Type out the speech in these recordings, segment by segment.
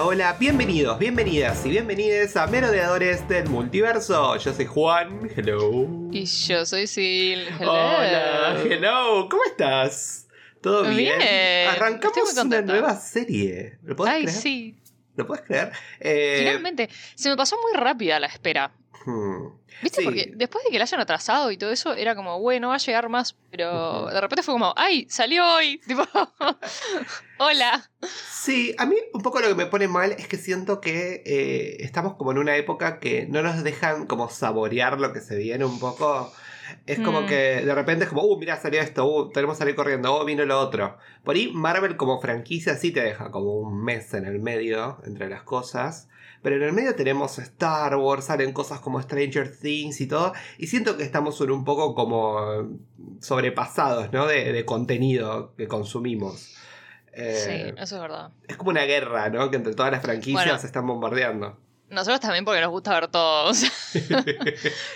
Hola, bienvenidos, bienvenidas y bienvenides a Merodeadores del Multiverso. Yo soy Juan, hello. Y yo soy Sil. Hello. Hola, hello, ¿cómo estás? ¿Todo bien? Bien, Arrancamos una nueva serie. ¿Lo podés Ay, creer? sí. ¿Lo puedes creer? Eh, Finalmente. Se me pasó muy rápida la espera. hmm, ¿Viste? Sí. Porque después de que la hayan atrasado y todo eso, era como, bueno, va a llegar más. Pero de repente fue como, ¡ay! ¡Salió hoy! Tipo, ¡hola! Sí, a mí un poco lo que me pone mal es que siento que eh, estamos como en una época que no nos dejan como saborear lo que se viene un poco. Es como Mm. que de repente es como, uh, mira, salió esto, uh, tenemos que salir corriendo, uh, vino lo otro. Por ahí Marvel como franquicia sí te deja como un mes en el medio entre las cosas. Pero en el medio tenemos Star Wars, salen cosas como Stranger Things y todo. Y siento que estamos un poco como sobrepasados, ¿no? De, de contenido que consumimos. Eh, Sí, eso es verdad. es como una guerra, ¿no? Que entre todas las franquicias Bueno. se están bombardeando. Nosotros también porque nos gusta ver todo. o sea,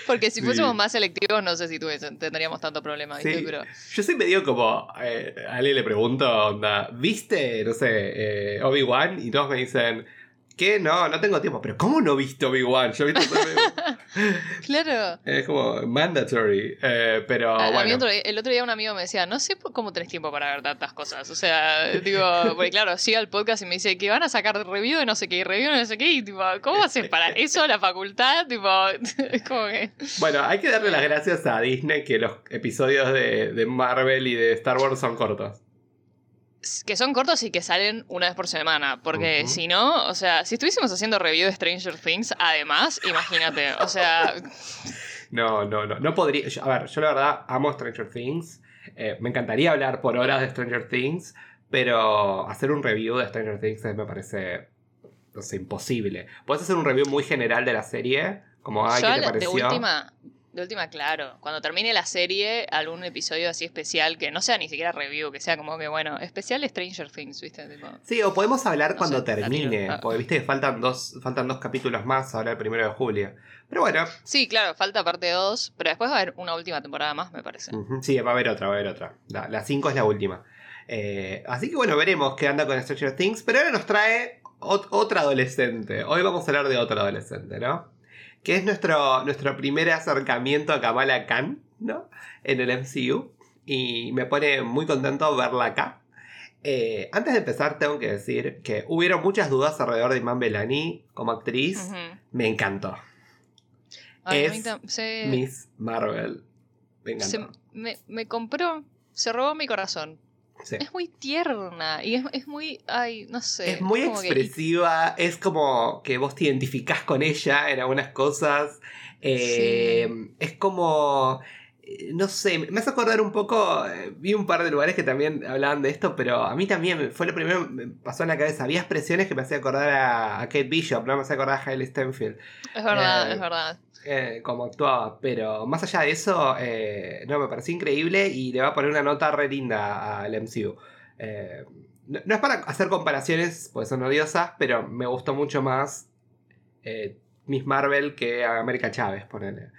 porque si Sí. fuésemos más selectivos, no sé si tuviesen- tendríamos tanto problema, ¿viste? Sí. Pero Yo soy medio como. eh, a alguien le pregunto, onda, ¿viste, no sé, eh, Obi-Wan? Y todos me dicen, ¿qué? No, no tengo tiempo. Pero ¿cómo no viste Obi-Wan? Yo el- claro. Es como mandatory. eh, pero A- a mí bueno. otro día- el otro día un amigo me decía, no sé por cómo tenés tiempo para ver tantas cosas. O sea, digo, porque claro, sigue al podcast y me dice que van a sacar review de no sé qué, y review de no sé qué, y tipo, ¿cómo haces para eso la facultad? Tipo, como que... Bueno, hay que darle las gracias a Disney que los episodios de, de Marvel y de Star Wars son cortos. Que son cortos y que salen una vez por semana. Porque si no, o sea, si estuviésemos haciendo review de Stranger Things, además, imagínate, o sea, No, no, no. No podría. a ver, yo la verdad amo Stranger Things. Eh, me encantaría hablar por horas de Stranger Things. Pero hacer un review de Stranger Things me parece. No sé, imposible. Puedes hacer un review muy general de la serie. Como, ay, yo ¿qué te de pareció? última, de última, claro, cuando termine la serie, algún episodio así especial, que no sea ni siquiera review, que sea como que, bueno, especial Stranger Things, ¿viste? Tipo, Sí, o podemos hablar No cuando sé, termine. Ah. Porque viste que faltan dos, faltan dos capítulos más ahora el primero de julio. Pero bueno, Sí, claro, falta parte 2, pero después va a haber una última temporada más, me parece. Sí, va a haber otra, va a haber otra. La 5 es la última. Eh, así que bueno, veremos qué anda con Stranger Things. Pero ahora nos trae ot- otra adolescente. Hoy vamos a hablar de otra adolescente, ¿no? Que es nuestro, nuestro primer acercamiento a Kamala Khan, ¿no? En el MCU. Y me pone muy contento verla acá. Eh, antes de empezar, tengo que decir que hubieron muchas dudas alrededor de Iman Belani como actriz. Me encantó. Ay, Es se, Miss Marvel. Me encantó. se- me, me compró, se robó mi corazón. Sí. Es muy tierna y es, es muy, ay, no sé. Es muy que- expresiva, es como que vos te identificás con ella en algunas cosas. Eh, Es como, no sé, me hace acordar un poco, eh, vi un par de lugares que también hablaban de esto, pero a mí también fue lo primero que me pasó en la cabeza. Había expresiones que me hacía acordar a, a Kate Bishop, no me hacía acordar a Hailey Stenfield, es verdad, eh, es verdad. eh, como actuaba. Pero más allá de eso, eh, no, me pareció increíble y le va a poner una nota re linda al MCU. Eh, no, no es para hacer comparaciones, porque son odiosas, pero me gustó mucho más eh, Miss Marvel que a América Chávez, ponele.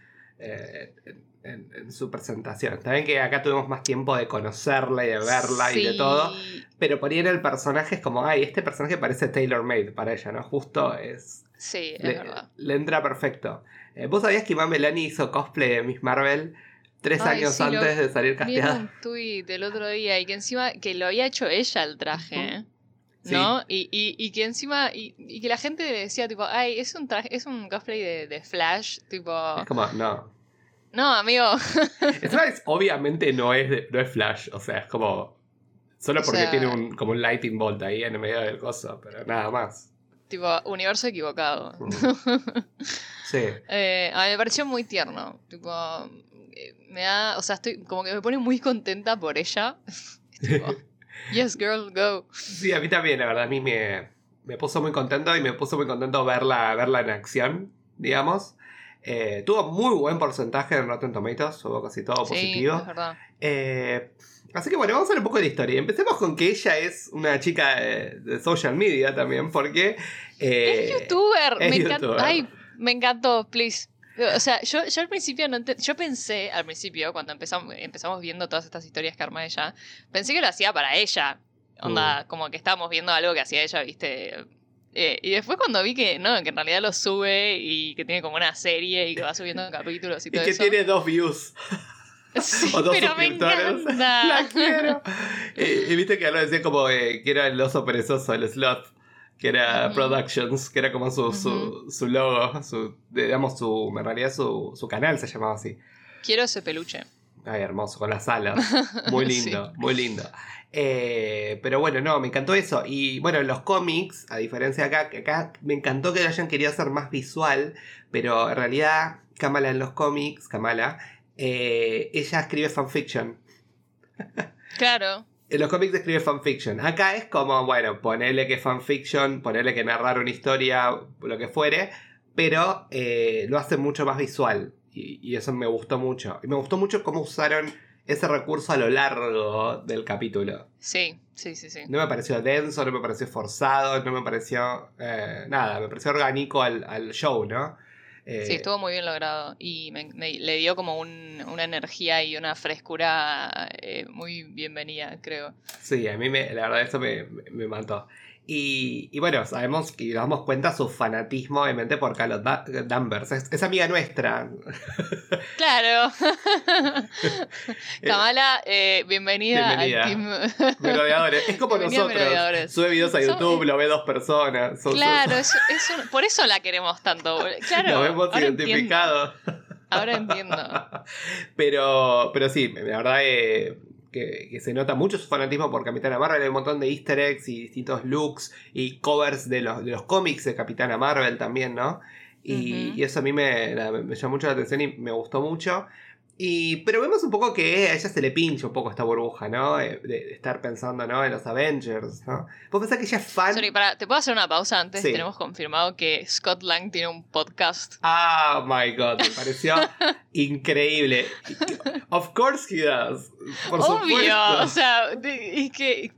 En, su presentación. También que acá tuvimos más tiempo de conocerla y de verla y de todo. Pero por ahí en el personaje es como, ay, este personaje parece tailor made para ella, ¿no? Justo es. Sí, es Le, verdad. le entra perfecto. Eh, ¿Vos sabías que Iman Belani hizo cosplay de Miss Marvel tres Ay, años sí, lo- antes de salir Vi casteada? un tweet el otro día y que encima que lo había hecho ella el traje, ¿eh? ¿no? Y, y, y que encima, y, y que la gente decía, tipo, ay, es un traje, es un cosplay de, de Flash, tipo, Es como, no. No, amigo, es- obviamente no es, de- no es Flash, o sea, es como. Solo O porque sea- tiene un, como un lightning bolt ahí en el medio del coso, pero nada más. tipo, universo equivocado. Mm. Sí. Eh, a mí me pareció muy tierno, tipo, eh, me da, o sea, estoy, como que me pone muy contenta por ella. tipo, yes, girl, go. Sí, a mí también, la verdad, a mí me, me puso muy contento y me puso muy contento verla, verla en acción, digamos. Eh, tuvo muy buen porcentaje en Rotten Tomatoes, hubo casi todo Sí, positivo. es verdad. Eh, así que bueno, vamos a ver un poco de historia. Empecemos con que ella es una chica de, de social media también, porque... eh, es youtuber, es me youtuber. Ay, me encantó, please. O sea, yo, yo al principio no yo pensé, al principio, cuando empezamos, empezamos viendo todas estas historias que arma ella, pensé que lo hacía para ella. Mm. Onda, como que estábamos viendo algo que hacía ella, viste, Eh, y después cuando vi que no, que en realidad lo sube y que tiene como una serie y que va subiendo capítulos y Y todo que eso. tiene dos views. Sí, o dos pero me encanta. La quiero. Y viste que ahora decía como eh, que era el oso perezoso, el sloth, que era. Productions, que era como su, su, su logo, su, digamos, su, en realidad su, su canal se llamaba así. Quiero ese peluche. Ay, hermoso, con las alas. Muy lindo, muy lindo. Eh, pero bueno, no, me encantó eso. Y bueno, en los cómics, a diferencia de acá, que acá me encantó que lo hayan querido hacer más visual, pero en realidad, Kamala en los cómics, Kamala, eh, ella escribe fanfiction. Claro. En los cómics escribe fanfiction. Acá es como, bueno, ponerle que fanfiction, ponerle que narrar una historia, lo que fuere, pero eh, lo hace mucho más visual. Y, y eso me gustó mucho. Y me gustó mucho cómo usaron ese recurso a lo largo del capítulo. Sí, sí, sí, sí. No me pareció denso, no me pareció forzado, no me pareció eh, nada, me pareció orgánico al, al show, ¿no? Eh, Sí, estuvo muy bien logrado y me- me- le dio como un- una energía y una frescura eh, muy bienvenida, creo. Sí, a mí me, la verdad eso me, me- me mató. Y, y bueno, sabemos y nos damos cuenta su fanatismo, obviamente, por Carlos Da- Danvers. Es, es amiga nuestra. Claro. Kamala, eh, bienvenida, Bienvenida. al team. Merodeadores. Es como Bienvenida, nosotros. Sube videos a YouTube, lo ve dos personas. Son- Claro, es, es un- por eso la queremos tanto. Claro, Nos vemos ahora entiendo, identificados. ahora entiendo. Pero, pero sí, la verdad eh, que, que se nota mucho su fanatismo por Capitana Marvel. Hay un montón de easter eggs y distintos looks y covers de los, de los cómics de Capitana Marvel también, ¿no? Y, eso a mí me- me llamó mucho la atención y me gustó mucho. Y, pero vemos un poco que a ella se le pincha un poco esta burbuja, ¿no? De, de estar pensando, ¿no? En los Avengers, ¿no? ¿Vos pensás que ella es fan? Sorry, para, ¿te puedo hacer una pausa antes? Sí. Tenemos confirmado que Scott Lang tiene un podcast. Ah, my God, me pareció increíble. Of course he does. Por Obvio, supuesto. o sea, es que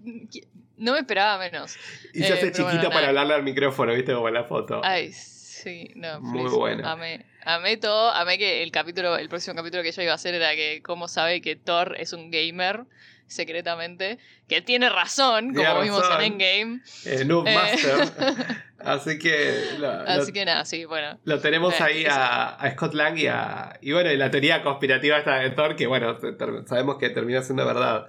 no me esperaba menos. Y se Eh, hace bueno, para hablarle al micrófono, ¿viste? Como en la foto. Ay, sí, no, Muy bueno. Amé, amé todo, amé que el capítulo, el próximo capítulo que ella iba a hacer era que cómo sabe que Thor es un gamer secretamente, que tiene razón, como Tiene vimos razón. en Endgame. Eh, Noob Eh. Master. Así que lo, lo- Así que nada, sí, bueno. lo tenemos eh, ahí a, a Scott Lang y a. Y bueno, y la teoría conspirativa esta de Thor, que bueno, sabemos que termina siendo verdad.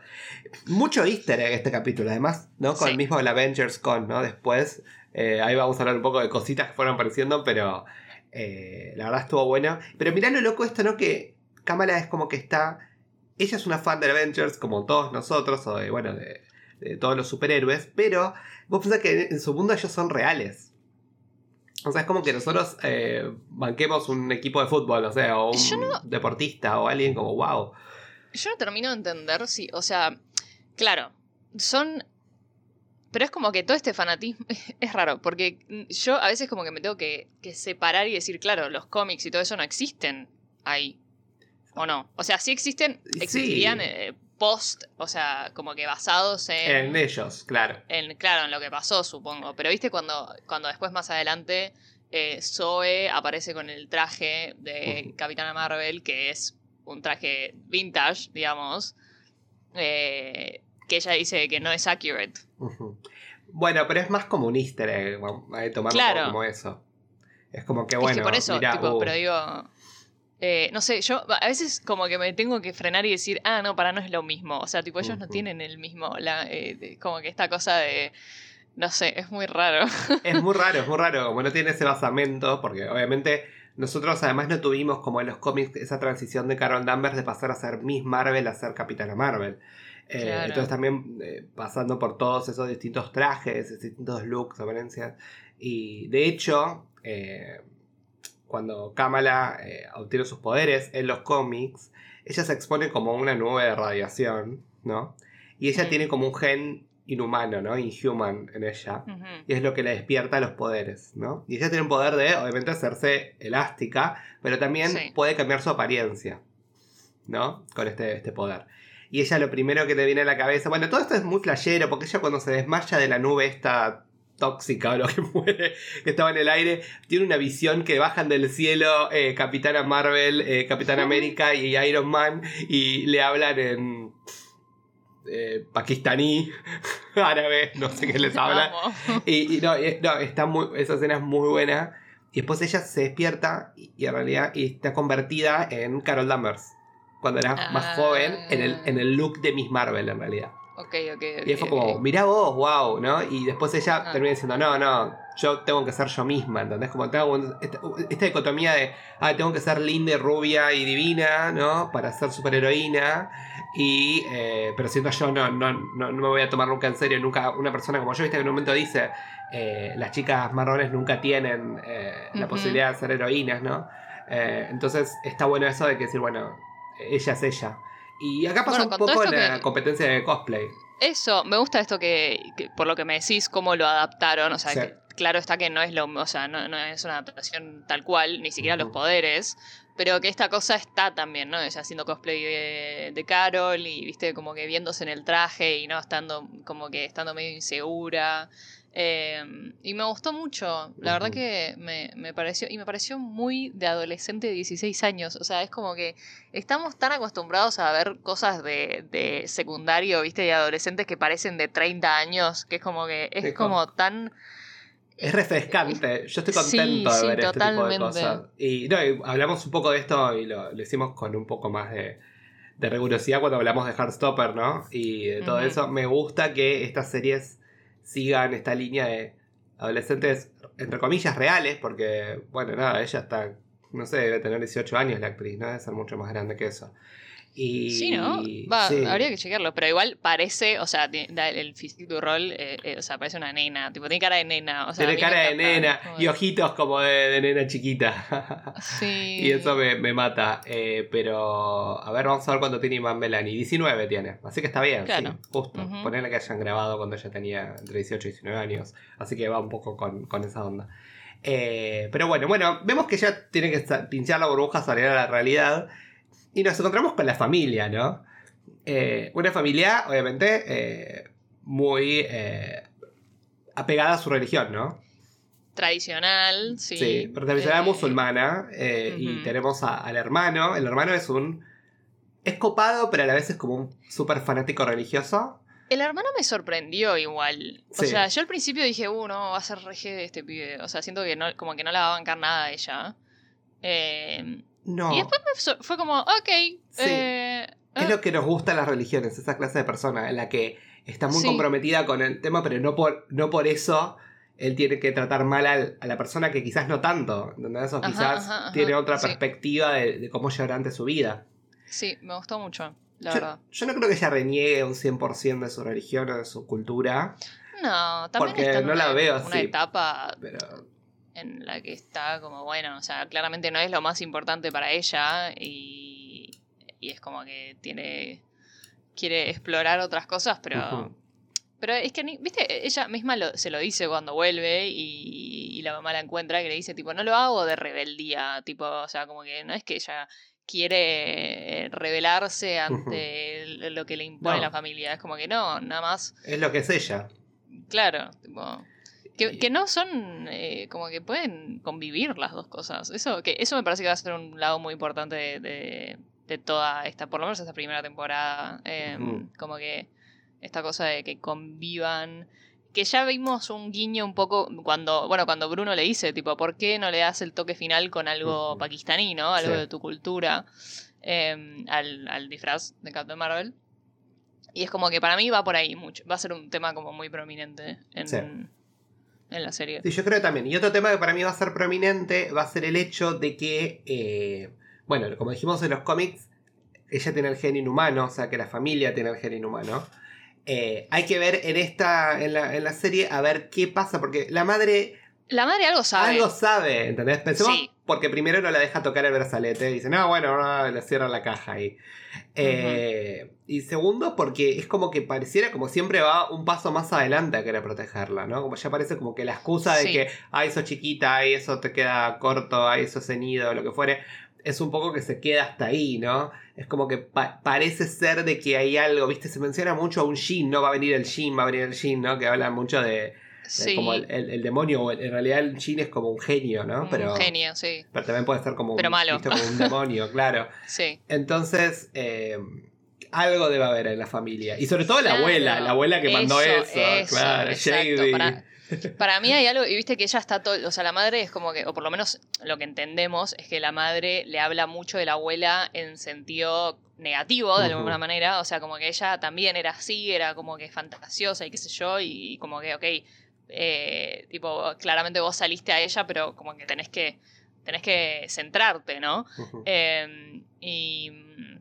Mucho easter egg este capítulo, además, ¿no? Con Sí. el mismo del Avengers Con, ¿no? Después. Eh, ahí vamos a hablar un poco de cositas que fueron apareciendo, pero. eh, la verdad estuvo bueno. Pero mirá lo loco esto, ¿no? Que Kamala es como que está. Ella es una fan de Avengers, como todos nosotros, o de, bueno, de, de todos los superhéroes, pero vos pensás que en su mundo ellos son reales. O sea, es como que nosotros eh, banquemos un equipo de fútbol, o sea, o un no- deportista, o alguien como, wow. Yo no termino de entender si, o sea, claro, son... Pero es como que todo este fanatismo es raro, porque yo a veces como que me tengo que, que separar y decir, claro, los cómics y todo eso no existen ahí. ¿O no? O sea, sí existen, Sí. existirían eh, post, o sea, como que basados en, En ellos, claro. en, claro, en lo que pasó, supongo. Pero viste cuando, cuando después más adelante eh, Zoe aparece con el traje de. Capitana Marvel, que es un traje vintage, digamos, eh, que ella dice que no es accurate. Bueno, pero es más como un easter egg, vamos a tomarlo Claro. como eso. Es como que es bueno, que por eso, mirá, tipo, uh, pero digo... eh, no sé, yo a veces como que me tengo que frenar y decir, ah, no, para no es lo mismo. O sea, tipo, ellos no tienen el mismo, la, eh, como que esta cosa de, no sé, es muy raro. Es muy raro, es muy raro, como no tiene ese basamento, porque obviamente nosotros además no tuvimos como en los cómics esa transición de Carol Danvers de pasar a ser Miss Marvel a ser Capitana Marvel. Eh, Claro. Entonces también eh, pasando por todos esos distintos trajes, esos distintos looks, apariencias. Y de hecho, eh, cuando Kamala obtiene sus poderes en los cómics, ella se expone como una nube de radiación, ¿no? Y ella tiene como un gen inhumano, ¿no? Inhuman en ella. Y es lo que le despierta los poderes, ¿no? Y ella tiene un poder de, obviamente, hacerse elástica, pero también Sí. puede cambiar su apariencia, ¿no? Con este, este poder. Y ella lo primero que te viene a la cabeza, bueno, todo esto es muy flashero, porque ella cuando se desmaya de la nube esta tóxica o lo que muere, que estaba en el aire, tiene una visión que bajan del cielo eh, Capitana Marvel, eh, Capitán América y Iron Man y le hablan en... eh, pakistaní, árabe, no sé qué les habla. Amo. Y, y no, y- no, está muy, esa escena es muy buena. Y después ella se despierta y, y en realidad y está convertida en Carol Danvers. Cuando era más Ah. joven, en el, en el look de Miss Marvel en realidad. Ok, ok, ok. Y fue como, mirá vos, wow, ¿no? Y después ella Ah. termina diciendo, no, no, yo tengo que ser yo misma, ¿entendés? Como tengo esta, esta dicotomía de, ah, tengo que ser linda, y rubia y divina, ¿no? Para ser superheroína. Y, eh, pero siendo yo, no, no, no, no me voy a tomar nunca en serio, nunca una persona como yo, viste que en un momento dice, eh, las chicas marrones nunca tienen eh, la posibilidad de ser heroínas, ¿no? Entonces está bueno eso de que decir, bueno, ella es ella. Y acá pasa Bueno, un poco la que- competencia de cosplay. Eso, me gusta esto que, que por lo que me decís, cómo lo adaptaron. O sea, Sí. que claro está que no es lo, o sea, no, no es una adaptación tal cual, ni siquiera los poderes. Pero que esta cosa está también, ¿no? Ella haciendo cosplay de, de Carol y, viste, como que viéndose en el traje y no estando, como que estando medio insegura. Eh, y me gustó mucho, la verdad que me, me pareció, y me pareció muy de adolescente de 16 años, o sea, es como que estamos tan acostumbrados a ver cosas de, de secundario, viste, de adolescentes que parecen de 30 años, que es como que es Sí, como tan... Es refrescante. Yo estoy Sí, contento de sí, ver este tipo de cosas. Y, no, y hablamos un poco de esto y lo, lo hicimos con un poco más de, de rigurosidad cuando hablamos de Heartstopper, ¿no? Y de todo eso. Me gusta que estas series sigan esta línea de adolescentes, entre comillas, reales, porque, bueno, nada, ella está, no sé, debe tener 18 años la actriz, ¿no? Debe ser mucho más grande que eso. Y, Sí, ¿no? Va, sí. habría que chequearlo, pero igual parece, o sea, el físico rol, eh, eh, o sea, parece una nena, tipo, tiene cara de nena, o sea, a Tiene cara de nena como y ojitos como de, de nena chiquita. Sí. Y eso me, me mata. Eh, pero, a ver, vamos a ver cuánto tiene Iman Melanie. 19 tiene. Así que está bien. Claro. sí, justo. Ujú. Ponerle que hayan grabado cuando ella tenía entre 18 y 19 años. Así que va un poco con, con esa onda. Eh, pero bueno, bueno, vemos que ella tiene que pinchar la burbuja, salir a la realidad. Y nos encontramos con la familia, ¿no? Eh, una familia, obviamente, eh, muy eh, apegada a su religión, ¿no? Tradicional, sí. Sí, pero tradicional musulmana. Y tenemos a- al hermano. El hermano es un. Es copado, pero a la vez es como un súper fanático religioso. El hermano me sorprendió igual. O Sí. sea, yo al principio dije, uh, no, va a ser reje de este pibe. O sea, siento que no, como que no la va a bancar nada a ella. Eh, No. Y después me fue como, ok. eh, Es eh, lo que nos gusta en las religiones, esa clase de persona, en la que está muy Sí. comprometida con el tema, pero no por, no por eso él tiene que tratar mal al- a la persona que quizás no tanto. ¿entendés? O Ajá, quizás ajá, ajá, tiene otra sí. perspectiva de, de cómo llevar ante su vida. Sí, me gustó mucho, la Yo, verdad. yo no creo que ella reniegue un 100% de su religión o de su cultura, No, también Porque está en no una, la veo una así. etapa pero en la que está como, bueno, o sea, claramente no es lo más importante para ella y, y es como que tiene quiere explorar otras cosas, pero pero es que viste, ella misma lo- se lo dice cuando vuelve y, y la mamá la encuentra que le dice tipo, no lo hago de rebeldía, tipo, o sea, como que no es que ella quiere rebelarse ante lo que le impone No. la familia, es como que no, nada más es lo que es ella. Claro, tipo, que, no son eh, como que pueden convivir las dos cosas. Eso, que eso me parece que va a ser un lado muy importante de, de- de toda esta, por lo menos esta primera temporada. eh, Ujú. Como que esta cosa de que convivan. Que ya vimos un guiño un poco cuando, bueno, cuando Bruno le dice, tipo, ¿por qué no le das el toque final con algo pakistaní, ¿no? Algo Sí. de tu cultura eh, al, al disfraz de Captain Marvel. Y es como que para mí va por ahí mucho. Va a ser un tema como muy prominente en, Sí. En la serie. Sí, yo creo también. Y otro tema que para mí va a ser prominente va a ser el hecho de que, eh, bueno, como dijimos en los cómics, ella tiene el gen inhumano, o sea que la familia tiene el gen inhumano. Eh, hay que ver en esta, en la, en la serie, a ver qué pasa, porque la madre La madre algo sabe. algo sabe, ¿entendés? Pensemos, Sí. porque primero no la deja tocar el brazalete, dice, no, bueno, no, le cierran la caja ahí. Eh, Y segundo, porque es como que pareciera como siempre va un paso más adelante a querer protegerla, ¿no? Como ya parece como que la excusa de que, ay, sos chiquita, ay, eso te queda corto, ay, eso ceñido, lo que fuere, es un poco que se queda hasta ahí, ¿no? Es como que pa- parece ser de que hay algo, ¿viste? Se menciona mucho a un Jin, ¿no? Va a venir el Jin, va a venir el Jin, ¿no? Que habla mucho de Sí. como el, el- el demonio, o en realidad el Jin es como un genio, ¿no? un Pero, genio, sí. pero también puede ser como Pero un, malo. visto como un demonio, claro. Sí. Entonces, eh, algo debe haber en la familia. Y sobre todo la abuela, la abuela que mandó eso, eso. eso, claro, exacto, Shady. para- Para mí hay algo, y viste que ella está todo, o sea, la madre es como que, o por lo menos lo que entendemos es que la madre le habla mucho de la abuela en sentido negativo, de alguna manera, o sea, como que ella también era así, era como que fantasiosa y qué sé yo, y como que, ok, eh, tipo, claramente vos saliste a ella, pero como que tenés que, tenés que centrarte, ¿no? Eh, y mm,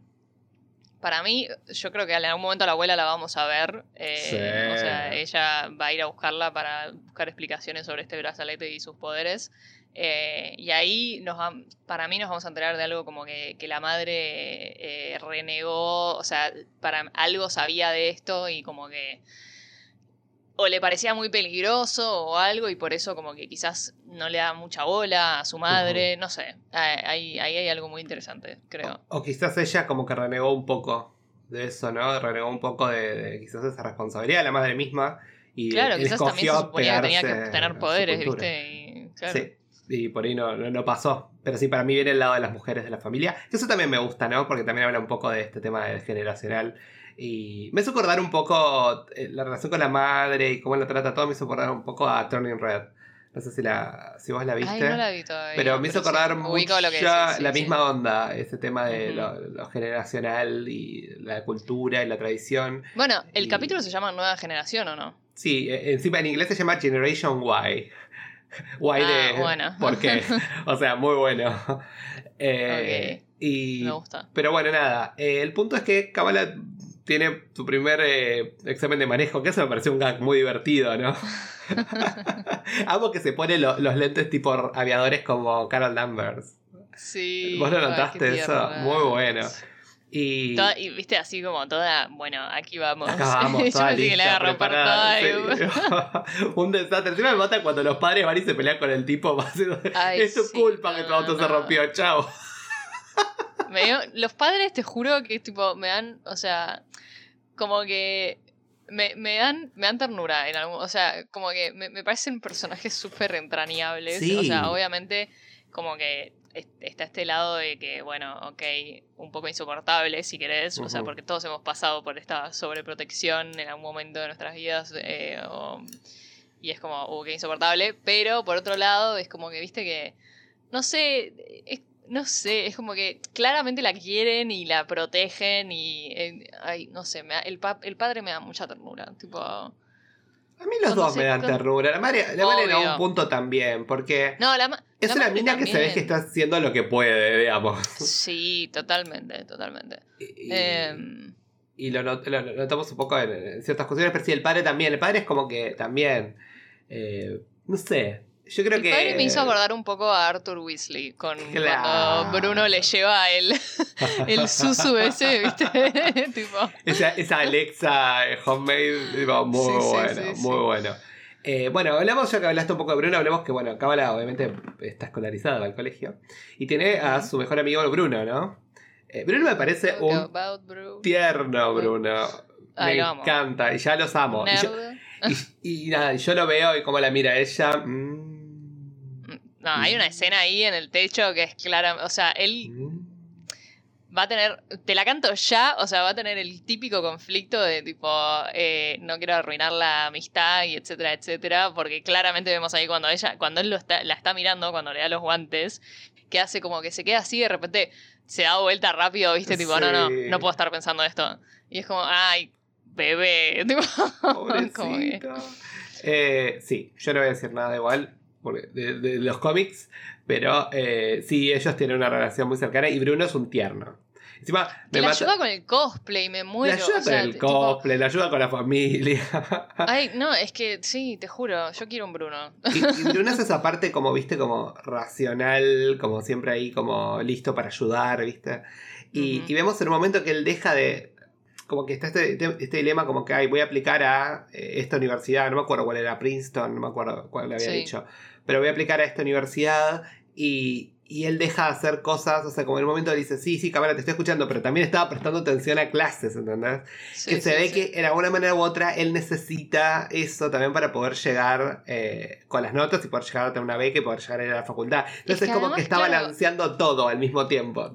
para mí, yo creo que en algún momento a la abuela la vamos a ver. eh, Sí. O sea, ella va a ir a buscarla para buscar explicaciones sobre este brazalete y sus poderes. Eh, y ahí nos vam- para mí nos vamos a enterar de algo como que, que la madre eh, renegó, o sea, para algo sabía de esto y como que o le parecía muy peligroso o algo y por eso como que quizás no le da mucha bola a su madre, no sé, ahí, ahí hay algo muy interesante, creo. O quizás ella como que renegó un poco de eso, ¿no? Renegó un poco de, de quizás esa responsabilidad de la madre misma. Y Claro, quizás también se suponía que tenía que tener poderes. ¿viste? Y, claro. Sí. Y por ahí no, no, no pasó. Pero sí, para mí viene el lado de las mujeres de la familia. Que eso también me gusta, ¿no? Porque también habla un poco de este tema de generacional. Y me hizo acordar un poco eh, la relación con la madre y cómo la trata todo. Me hizo acordar un poco a Turning Red. No sé si, la, si vos la viste. Ay, no la vi todavía. Pero me hizo sí, acordar ubico mucho lo que decís, sí, la sí. misma onda, ese tema de Ujú. lo, lo generacional y la cultura y la tradición. Bueno, el y- capítulo se llama Nueva Generación, ¿o no? Sí, eh, encima en inglés se llama Generation Y. Y Ah, de bueno. ¿por qué? O sea, muy bueno. Eh, y, Me gusta. pero bueno, nada. eh, el punto es que Kabbalah tiene su primer eh, examen de manejo, que eso me pareció un gag muy divertido, ¿no? Amo que se pone lo- los lentes tipo aviadores como Carol Danvers. Sí. ¿Vos lo ay, notaste eso? Muy bueno. Y, Toda- y viste así como toda, bueno, aquí vamos. Acá vamos, Yo toda pensé que preparada, toda y- un desastre. Encima me mata cuando los padres van y se pelean con el tipo. Ay, es tu sí, culpa que tu no, auto se rompió, chao. Los padres, te juro que tipo, me dan, o sea, como que me, me dan, me dan ternura en algún, o sea, como que me, me parecen personajes súper entrañables. Sí. O sea, obviamente, como que es- está este lado de que, bueno, ok, un poco insoportable si querés, o sea, porque todos hemos pasado por esta sobreprotección en algún momento de nuestras vidas. eh, o- y es como, uh, qué insoportable. Pero por otro lado, es como que, viste que, no sé, es- no sé, es como que claramente la quieren y la protegen y, eh, ay, no sé, me da- el, pa- el padre me da mucha ternura, tipo... A mí los dos me dan ternura. La madre, la madre en Obvio. algún punto también, porque No, la es la una mina que se ve que está haciendo lo que puede, digamos. Sí, totalmente, totalmente. Y, Em, y lo, not- lo notamos un poco en, en ciertas cuestiones, pero sí, el padre también. El padre es como que también. eh, no sé. Yo creo el que. padre me hizo acordar un poco a Arthur Weasley con Claro. cuando Bruno le lleva el, el susu ese, ¿viste? tipo, Esa, esa Alexa eh, homemade, digo, muy Sí, bueno, sí, muy sí. bueno. Eh, bueno, hablamos ya que hablaste un poco de Bruno, hablemos que, bueno, Cábala obviamente está escolarizada al colegio. Y tiene a su mejor amigo Bruno, ¿no? Eh, Bruno me parece un Bruno. tierno Bruno. Ay, me encanta, y ya los amo. Y, yo- y- y nada, yo lo veo y cómo la mira ella. mm, No, hay una escena ahí en el techo que es clara, o sea, él mm. va a tener, te la canto ya, o sea, va a tener el típico conflicto de tipo, eh, no quiero arruinar la amistad y etcétera, etcétera, porque claramente vemos ahí cuando ella, cuando él lo está, la está mirando, cuando le da los guantes, que hace como que se queda así, de repente se da vuelta rápido, viste, tipo, no, no, no puedo estar pensando esto. Y es como, ay, bebé, tipo, como que-. Eh, sí, yo no voy a decir nada igual porque de, de los cómics, pero eh, sí, ellos tienen una relación muy cercana y Bruno es un tierno. Encima, me la mata. ayuda con el cosplay, me muero. ayuda o sea, con el tipo, cosplay, le ayuda con la familia. Ay, no, es que sí, te juro, yo quiero un Bruno. y, y Bruno es esa parte como, viste, como racional, como siempre ahí, como listo para ayudar, viste. Y, y vemos en un momento que él deja de. Como que está este, este dilema, como que ay, voy a aplicar a eh, esta universidad, no me acuerdo cuál era, Princeton, no me acuerdo cuál le había Sí. dicho, pero voy a aplicar a esta universidad y, y él deja de hacer cosas, o sea, como en un momento dice, sí, sí, cámara, te estoy escuchando, pero también estaba prestando atención a clases, ¿entendés? Sí, que se ve que en alguna manera u otra él necesita eso también para poder llegar eh, con las notas y poder llegar a tener una beca y poder llegar a ir a la facultad. Entonces que como que está claro. balanceando todo al mismo tiempo.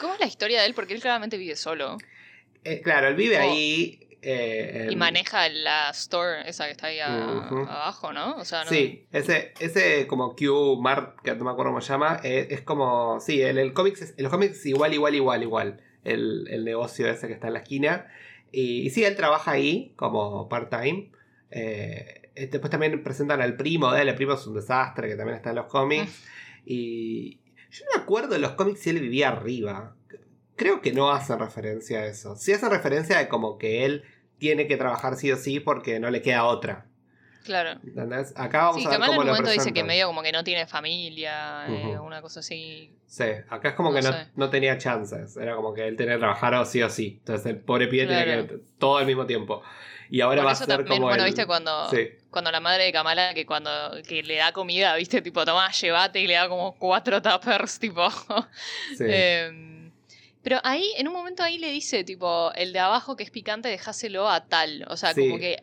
¿Cómo es la historia de él? Porque él claramente vive solo. Eh, claro, él vive Oh. ahí. eh, Y en- maneja la store esa que está ahí a- abajo, ¿no? O sea, no. Sí, ese, ese como Q Mart, que no me acuerdo cómo se llama, eh, es como. Sí, el, el cómics es, en los cómics igual, igual, igual, igual. El, el negocio ese que está en la esquina. Y, y sí, él trabaja ahí como part-time. Eh, después también presentan al primo de él. El primo es un desastre que también está en los cómics. Y yo no me acuerdo de los cómics si él vivía arriba. Creo que no hacen referencia a eso. Sí hacen referencia de como que él tiene que trabajar sí o sí porque no le queda otra. Claro. ¿Entendés? Acá vamos Sí, a ver Kamal en cómo un momento dice que medio como que no tiene familia, eh, una cosa así. Sí, acá es como No que no, no tenía chances. Era como que él tenía que trabajar sí o sí. Entonces el pobre pibe Claro. tenía que todo al mismo tiempo. Y ahora Por va a ser también, como. bueno, el- viste cuando, Sí. cuando la madre de Kamala que cuando que le da comida, viste, tipo, toma, llévate y le da como cuatro tuppers, tipo. sí. Em, pero ahí, en un momento ahí le dice, tipo, el de abajo que es picante, dejáselo a tal. O sea, Sí. como que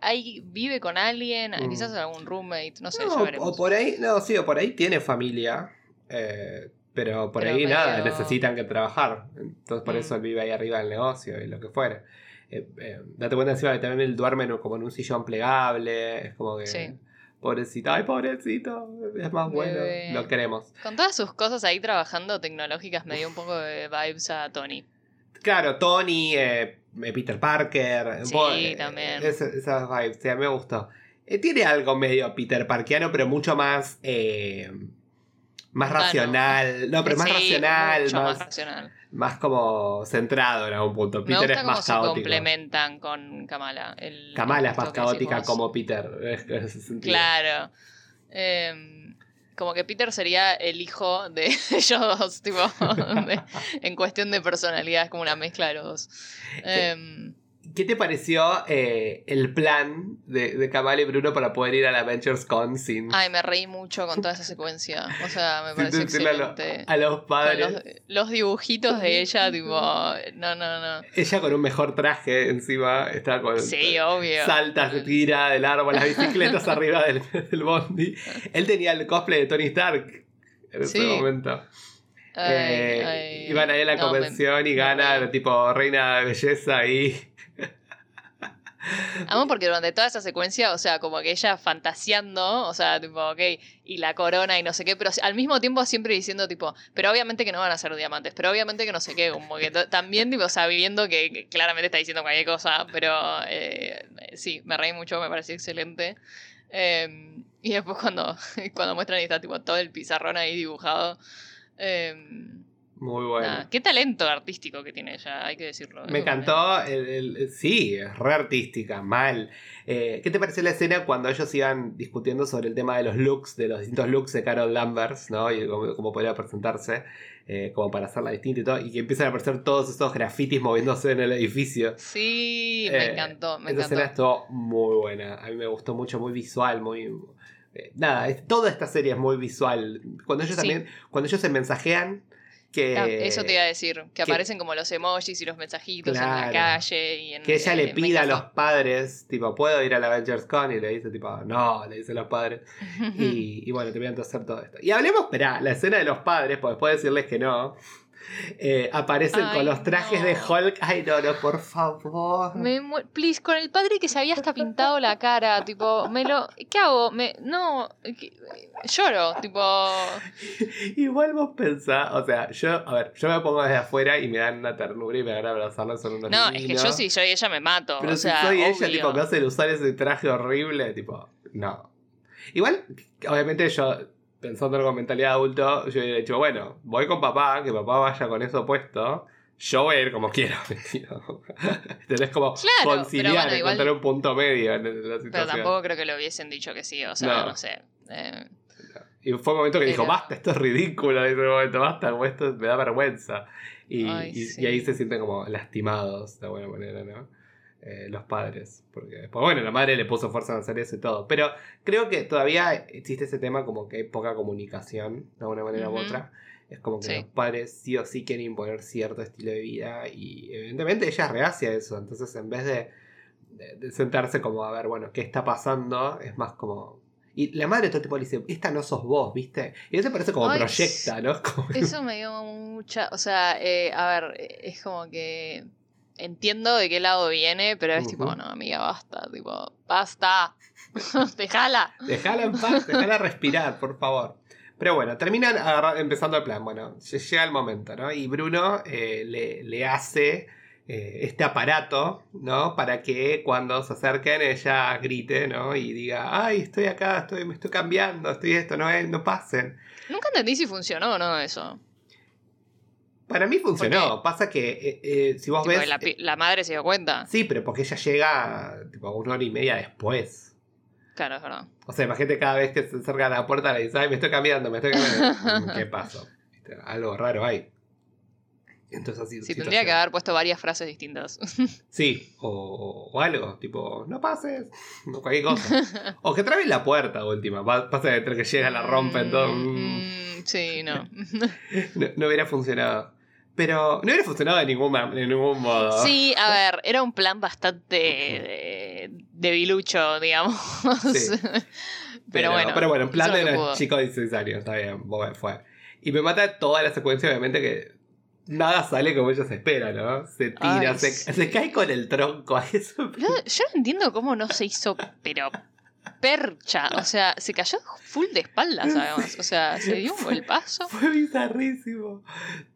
ahí vive con alguien, Mm. quizás algún roommate, no sé, No, ya o por ahí, no, sí, o por ahí tiene familia. eh, pero por Pero ahí nada, necesitan que trabajar. Entonces por Mm. eso él vive ahí arriba del negocio y lo que fuera. Eh, eh, date cuenta encima que también él duerme como en un sillón plegable. Es como que. Sí. Pobrecito, ay, pobrecito. Es más bueno. Lo queremos. Con todas sus cosas ahí trabajando tecnológicas me dio un poco de vibes a Tony. Claro, Tony, eh, eh, Peter Parker. Sí, eh, también. ese- esas vibes, sí, me gustó. Eh, tiene algo medio Peter Parkiano, pero mucho más. Eh, más racional. No, pero más racional, mucho más, más racional. más como centrado en algún punto. Me Peter gusta es cómo más se caótico. complementan con Kamala. El, Kamala es más caótica como Peter. Claro. Em, como que Peter sería el hijo de ellos dos, tipo, de- en cuestión de personalidad, es como una mezcla de los dos. Em, ¿Qué te pareció eh, el plan de, de Kamala y Bruno para poder ir a la Avengers Con sin, ay, me reí mucho con toda esa secuencia. O sea, me a, lo- excelente. a los padres? los, los dibujitos de ella, tipo, no, no, no. Ella con un mejor traje encima, estaba con Sí, obvio. salta, se tira del árbol, las bicicletas arriba del, del bondi. Él tenía el cosplay de Tony Stark en ese Sí. momento. Ay, Eh, ay, iban ahí a la no, me- convención y gana tipo reina de belleza y Amo porque durante toda esa secuencia, o sea, como que ella fantaseando, o sea, tipo, ok, y la corona y no sé qué, pero al mismo tiempo siempre diciendo, tipo, pero obviamente que no van a ser diamantes, pero obviamente que no sé qué, como que también, tipo, sabiendo que, que claramente está diciendo cualquier cosa, pero eh, sí, me reí mucho, me pareció excelente. Eh, y después cuando, cuando muestran y está, tipo, todo el pizarrón ahí dibujado. eh, muy bueno. qué talento artístico que tiene ella, hay que decirlo. Me también. encantó, el, el- sí, es re artística, mal. Eh, ¿Qué te pareció la escena cuando ellos iban discutiendo sobre el tema de los looks, de los distintos looks de Carol Danvers, ¿no? Y cómo, cómo podría presentarse, eh, como para hacerla distinta y todo, y que empiezan a aparecer todos esos grafitis moviéndose en el edificio. Sí, me Eh, encantó, me Esa encantó. escena estuvo muy buena, a mí me gustó mucho, muy visual, muy... eh, nada, es- toda esta serie es muy visual. Cuando ellos Sí. también, cuando ellos se mensajean, que... Ah, Eso te iba a decir, que, que- aparecen como los emojis y los mensajitos en la calle y en Que ella eh, le pida a los padres, tipo, ¿puedo ir a la Avengers Con? Y le dice, tipo, no, le dicen los padres. Y, y bueno, terminan de hacer todo esto. Y hablemos, espera, la escena de los padres, porque después de decirles que no, eh, aparecen Ay, con los trajes no. de Hulk. Ay, no, no, por favor. Me please, con el padre que se había hasta pintado la cara, tipo, me lo. ¿Qué hago? Me, no, lloro, tipo. Igual vos pensás, o sea, yo, a ver, yo me pongo desde afuera y me dan una ternura y me dan a abrazarlos, son unos No, es que yo si soy ella me mato. Pero o si sea, soy ella, tipo, me hacen usar ese traje horrible, tipo, no. Igual, obviamente yo, pensando con mentalidad de adulto, yo hubiera dicho, bueno, voy con papá, que papá vaya con eso puesto, yo voy a ir como quiero. Tenés como Claro, conciliar, bueno, igual- encontrar un punto medio en la situación. Pero tampoco creo que le hubiesen dicho que sí, o sea, No. no, sé. Eh, Y fue un momento que dijo, basta, esto es ridículo, en ese momento, basta, esto me da vergüenza. Y, Ay, y- sí. y ahí se sienten como lastimados, de alguna manera, ¿no? Eh, los padres. Porque después, bueno, la madre le puso fuerza a hacer eso y todo. Pero creo que todavía existe ese tema como que hay poca comunicación, de alguna manera u otra. Es como que Sí. los padres sí o sí quieren imponer cierto estilo de vida y evidentemente ella reacia a eso. Entonces en vez de, de- de sentarse como a ver, bueno, qué está pasando, es más como... Y la madre todo el tiempo le dice, esta no sos vos, ¿viste? Y eso parece como Ay, proyecta, ¿no? Como- Eso me dio mucha. O sea, eh, a ver, es como que. Entiendo de qué lado viene, pero es tipo, Ujú. no, amiga, basta, tipo, basta. Dejala. Dejala en paz, dejala respirar, por favor. Pero bueno, terminan empezando el plan. Bueno, lle- llega el momento, ¿no? Y Bruno eh, le, le hace eh, este aparato, ¿no? Para que cuando se acerquen ella grite, ¿no? Y diga, ay, estoy acá, estoy, me estoy cambiando, estoy esto, no, es- no pasen. Nunca entendí si funcionó o no eso. Para mí funcionó. Pasa que eh, eh, si vos Tipo, ves. la, madre se dio cuenta. Sí, pero porque ella llega tipo una hora y media después. Claro, es verdad. O sea, imagínate cada vez que se acerca a la puerta le dice, ay, me estoy cambiando, me estoy cambiando. ¿Qué pasó? Algo raro hay. Entonces así. Sí, tendría que haber puesto varias frases distintas. Sí, o, o algo, tipo, no pases, o cualquier cosa. o que traben la puerta última. pa- Pasa entre que llega la rompen todo. mm, Mm, sí, no. No, no hubiera funcionado. Pero no hubiera funcionado de ningún, de ningún modo. Sí, a ver, era un plan bastante eh, debilucho, digamos. Sí. pero, bueno. Pero bueno, en plan de los chicos de 16 años, está bien, fue. Y me mata toda la secuencia, obviamente, que nada sale como ella se espera, ¿no? Se tira, Ay, se, sí. se cae con el tronco. Eso- yo no entiendo cómo no se hizo, pero percha. O sea, se cayó full de espaldas, además. O sea, se dio un golpazo. Fue bizarrísimo.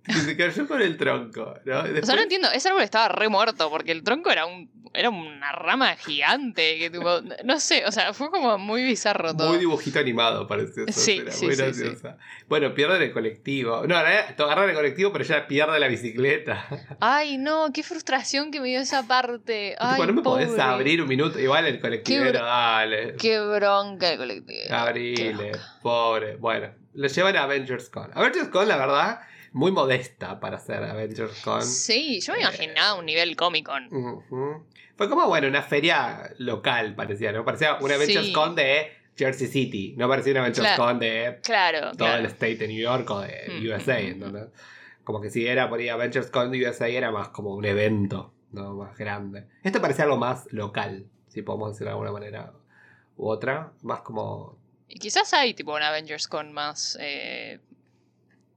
Se cayó con el tronco, ¿no? O sea, no entiendo, ese árbol estaba re muerto porque el tronco era un era una rama gigante que tipo, no sé, o sea, fue como muy bizarro todo. Muy dibujito animado pareció esa Sí, sí, muy sí, graciosa. Bueno, pierde el colectivo. No, en realidad, agarra el colectivo, pero ya pierde la bicicleta. Ay, no, qué frustración que me dio esa parte. Ay, Tipo, no me podés pobre. abrir un minuto. Igual el colectivero, dale. Qué bronca el colectivo. Abrile, bronca. pobre. Bueno, lo llevan a Avengers Con. Avengers Con, la verdad, muy modesta para ser Avengers Con. Sí, yo me Eh, imaginaba un nivel Comic Con. Ujú. Fue como, bueno, una feria local, parecía, ¿no? Parecía una Avengers Sí. Con de Jersey City. No parecía una Avengers Claro. Con de Claro, todo claro. el state de New York o de Mm, USA, ¿entendés? Como que si era por ahí Avengers Con de USA era más como un evento, ¿no? Más grande. Esto parecía algo más local, si podemos decirlo de alguna manera u otra. Más como Y quizás hay tipo un Avengers con más eh,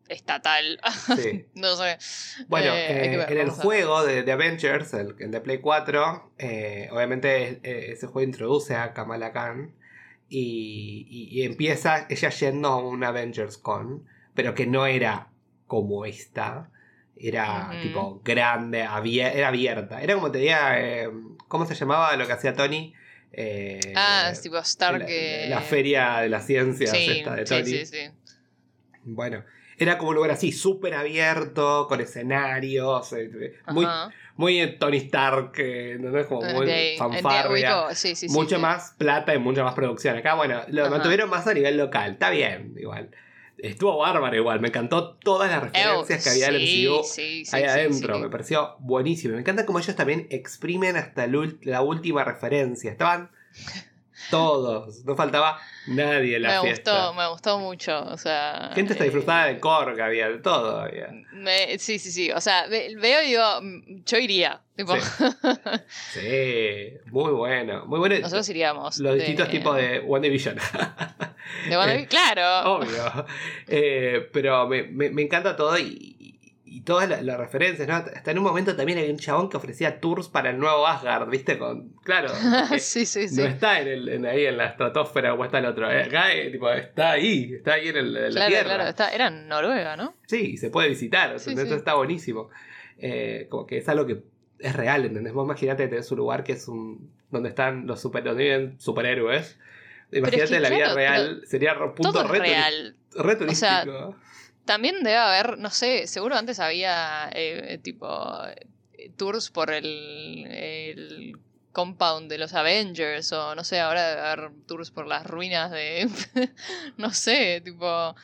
estatal. Sí. no sé. Bueno, Eh, eh, ver, en el juego de, de Avengers, el, el de Play 4, eh, obviamente ese juego introduce a Kamala Khan y, y- y empieza ella yendo a un Avengers Con, pero que no era como esta, era tipo grande, abier- era abierta, era como tenía, eh, ¿cómo se llamaba lo que hacía Tony? Eh, Ah, es tipo Stark. la, eh, la feria de las ciencias Sí, esta de sí, Tony. sí, sí. Bueno, era como un lugar así, súper abierto, con escenarios, eh, muy, muy Tony Stark, eh, ¿no? Es como muy Ok, fanfarria. sí, sí, sí, mucho sí. más plata y mucha más producción. Acá, bueno, lo Ajá. mantuvieron más a nivel local. Está bien, igual. Estuvo bárbaro igual. Me encantó todas las referencias que había en el sí, MCU sí, sí, ahí adentro. Me pareció buenísimo. Me encanta cómo ellos también exprimen hasta la última referencia. Estaban todos. No faltaba nadie en la Me fiesta. gustó, me gustó mucho. O sea. Gente eh, disfrutada de Korg, había de todo. Había. me- sí, sí, sí. O sea, ve- veo y digo, mm, yo iría. Tipo, Sí, muy bueno. Muy bueno. nosotros iríamos. Los de- distintos tipos de One Division. de WandaVision, claro. Obvio. Eh, pero me, me- me encanta todo y, y- todas la- las referencias, ¿no? Hasta en un momento también había un chabón que ofrecía tours para el nuevo Asgard, ¿viste? Con, claro. sí, sí, sí. No está en el, en ahí en la estratosfera como está el otro. eh, Acá eh, tipo, está ahí, está ahí en, el- en la Claro, Tierra. claro. Está, era en Noruega, ¿no? Sí, y se puede visitar, Sí, ¿entendés? sí. está buenísimo. Eh, como que es algo que es real, ¿entendés? Vos imaginate que tenés un lugar que es un. donde están los super, donde viven superhéroes. Imagínate es que, la vida claro, real, sería punto Todo real. re turístico. sea, También debe haber, no sé, seguro antes había eh, tipo eh, tours por el, el compound de los Avengers o no sé, ahora debe haber tours por las ruinas de, no sé, tipo...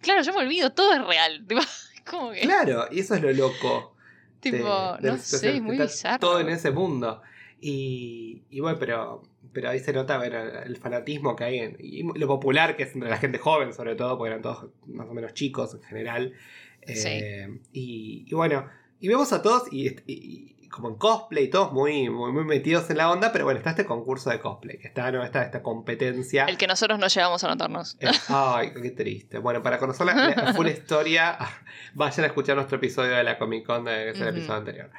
Claro, yo me olvido, todo es real. Tipo, como que, Claro, y eso es lo loco. tipo, de no sé, es muy bizarro. Todo en ese mundo. Y, y bueno, pero, pero ahí se nota el fanatismo que hay en, y lo popular que es entre la gente joven, sobre todo, porque eran todos más o menos chicos en general. Eh, y, y bueno, y vemos a todos y como en cosplay, todos muy, muy, muy metidos en la onda, pero bueno, está este concurso de cosplay, que está, ¿no? Está esta competencia. El que nosotros no llegamos a notarnos. Eh, ay, qué triste. Bueno, para conocer la, la full historia, vayan a escuchar nuestro episodio de la Comic Con, que es el episodio anterior.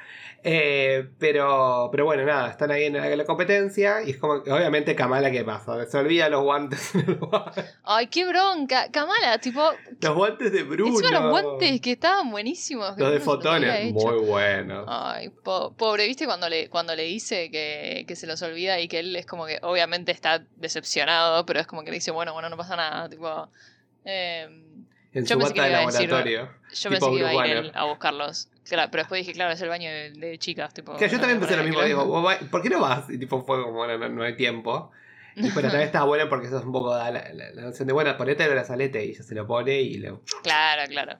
Eh, pero, pero bueno, nada, están ahí en la, en la competencia y es como que obviamente Kamala, ¿qué pasa? Se olvida los guantes en el bar. Ay, qué bronca. Kamala, tipo. Los guantes de Bruno. Encima los guantes que estaban buenísimos. Los de fotones, muy buenos. Ay, po- pobre, ¿viste cuando le, cuando le dice que, que se los olvida y que él es como que obviamente está decepcionado, pero es como que le dice, bueno, bueno, no pasa nada, tipo... eh, en yo su pensé que de decir- laboratorio. yo Tipo pensé que iba a ir él a buscarlos. Claro, pero después dije, claro, es el baño de, de chicas, tipo... Que yo no también pensé lo mismo, digo, lo- "Vos va- ¿por qué no vas? Y tipo fue como, bueno, no, no hay tiempo. Y, pero también está bueno porque eso es un poco la, la, la noción de, bueno, ponete el brazalete y ella se lo pone y le... Claro, claro.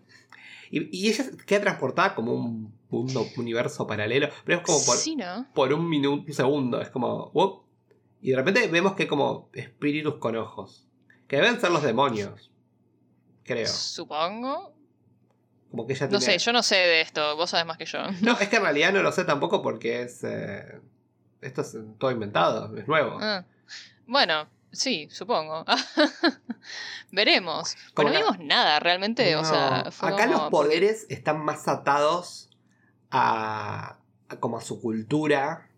Y, y ella queda transportada como un mundo, universo paralelo, pero es como por, Sí, ¿no? por un minuto, un segundo, es como, "Wop", y de repente vemos que hay como espíritus con ojos, que deben ser los demonios, creo. Supongo. Como que ella No tiene... sé, yo no sé de esto, vos sabés más que yo. No, es que en realidad no lo sé tampoco porque es... eh, Esto es todo inventado, es nuevo. Ah. Bueno, sí, supongo. Veremos. Pero no vimos nada, realmente, o sea, fue acá como- los poderes están más atados a, a como a su cultura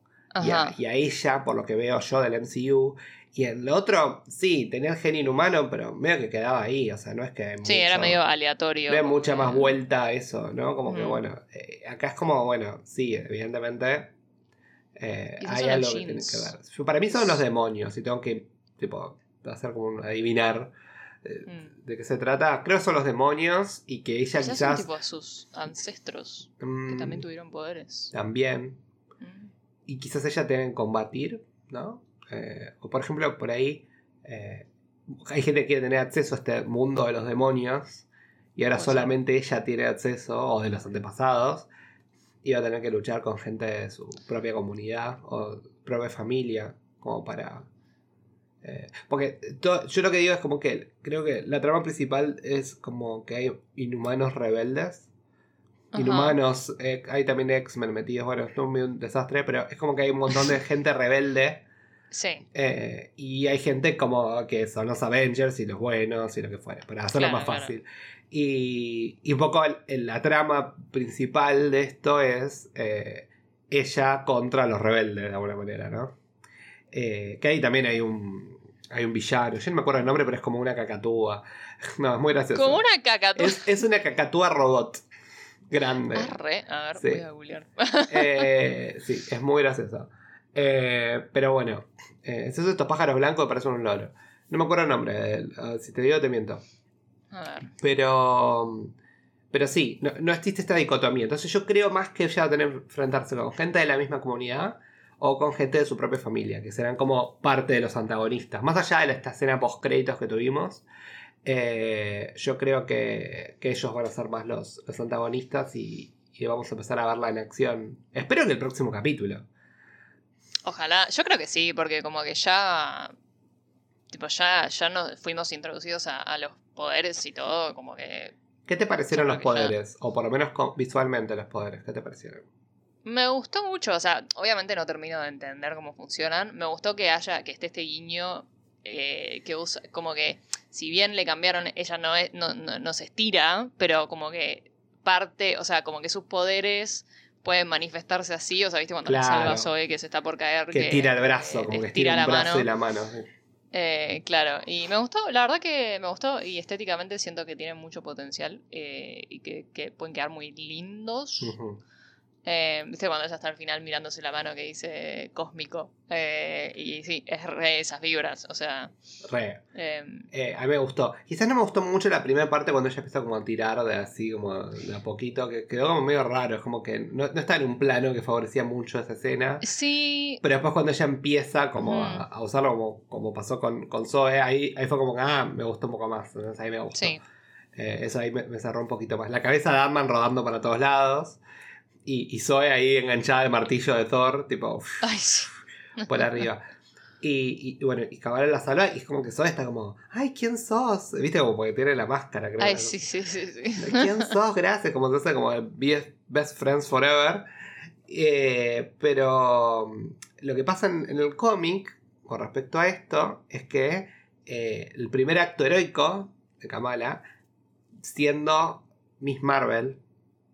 y a, Ajá. y a ella, por lo que veo yo del MCU. Y en lo otro, sí, tenía el genio inhumano, pero medio que quedaba ahí, o sea, no es que... Sí, mucho- era medio aleatorio. No mucha más vuelta a eso, ¿no? Como que bueno, eh, acá es como, bueno, sí, evidentemente eh, hay algo que tiene que ver. Para mí son los demonios y tengo que, tipo, hacer como un adivinar Mm. de qué se trata. Creo que son los demonios y que ella Quizás son quizás... tipo sus ancestros, que mm, también tuvieron poderes. también. Mm. Y quizás ella tenga que combatir, ¿no? Eh, o por ejemplo, por ahí eh, hay gente que quiere tener acceso a este mundo de los demonios y ahora solamente ella tiene acceso, o de los antepasados, y va a tener que luchar con gente de su propia comunidad o propia familia, como para... eh, porque to- yo lo que digo es como que creo que la trama principal es como que hay inhumanos rebeldes Ajá. Inhumanos, eh, hay también X-Men metidos, bueno, es un, desastre, pero es como que hay un montón de gente rebelde Sí, eh, y hay gente como que son los Avengers y los buenos y lo que fuera, para hacerlo Claro, más claro. fácil. Y, y un poco el- el- la trama principal de esto es eh, ella contra los rebeldes, de alguna manera, ¿no? Eh, que ahí también hay un, hay un villano, yo no me acuerdo el nombre, pero es como una cacatúa. No, es muy gracioso. como una cacatúa. es, es una cacatúa robot grande. Arre, a ver, Sí. voy a googlear. Eh, sí, es muy gracioso. Eh, pero bueno, eh, es eso de estos pájaros blancos que parecen un loro. No me acuerdo el nombre, de él, ah, si te digo te miento. A ver. Pero, pero sí, no, no existe esta dicotomía. Entonces yo creo más que ella va a tener que enfrentarse con gente de la misma comunidad o con gente de su propia familia, que serán como parte de los antagonistas. Más allá de esta escena post créditos que tuvimos, eh, yo creo que, que ellos van a ser más los, los antagonistas y, y vamos a empezar a verla en acción. Espero que el próximo capítulo. Ojalá, yo creo que sí, porque como que ya. Tipo, ya, ya nos fuimos introducidos a, a los poderes y todo, como que. ¿Qué te parecieron los ya- poderes? O por lo menos visualmente los poderes. ¿Qué te parecieron? Me gustó mucho, o sea, obviamente no termino de entender cómo funcionan. Me gustó que haya, que esté este guiño eh, que usa, como que, si bien le cambiaron, ella no, es, no, no, no se estira, pero como que parte, o sea, como que sus poderes pueden manifestarse así, o sea, viste cuando la Claro. salva Zoe que se está por caer. Que tira el brazo, eh, como que estira la brazo mano. y la mano. Eh, claro, y me gustó, la verdad que me gustó y estéticamente siento que tienen mucho potencial eh, y que, que pueden quedar muy lindos. Ujú. Eh, ¿Viste cuando ella está al final mirándose la mano que dice cósmico? Eh, y sí, es re esas vibras, o sea... Re. eh, Eh, a mí me gustó. Quizás no me gustó mucho la primera parte cuando ella empieza como a tirar de así como de a poquito, que quedó como medio raro. Es como que no, no está en un plano que favorecía mucho esa escena. sí, Pero después cuando ella empieza como a, Mm. a usarlo como, como pasó con, con Zoe, ahí, ahí fue como que, ah, me gustó un poco más. Entonces ahí me gustó. sí. Eh, eso ahí me, me cerró un poquito más. La cabeza de Ant-Man rodando para todos lados. Y, y Zoe ahí enganchada de martillo de Thor, tipo, Ay, sí. por arriba. Y, y bueno, y Cabal la salva y es como que Zoe está como, ay, ¿quién sos? ¿Viste? Como porque tiene la máscara, creo. Ay, ¿no? sí, sí, sí, sí. ¿Quién sos? Gracias. Como entonces como best, best friends forever. Eh, pero mm, lo que pasa en, en el cómic con respecto a esto es que eh, el primer acto heroico de Kamala, siendo Miss Marvel,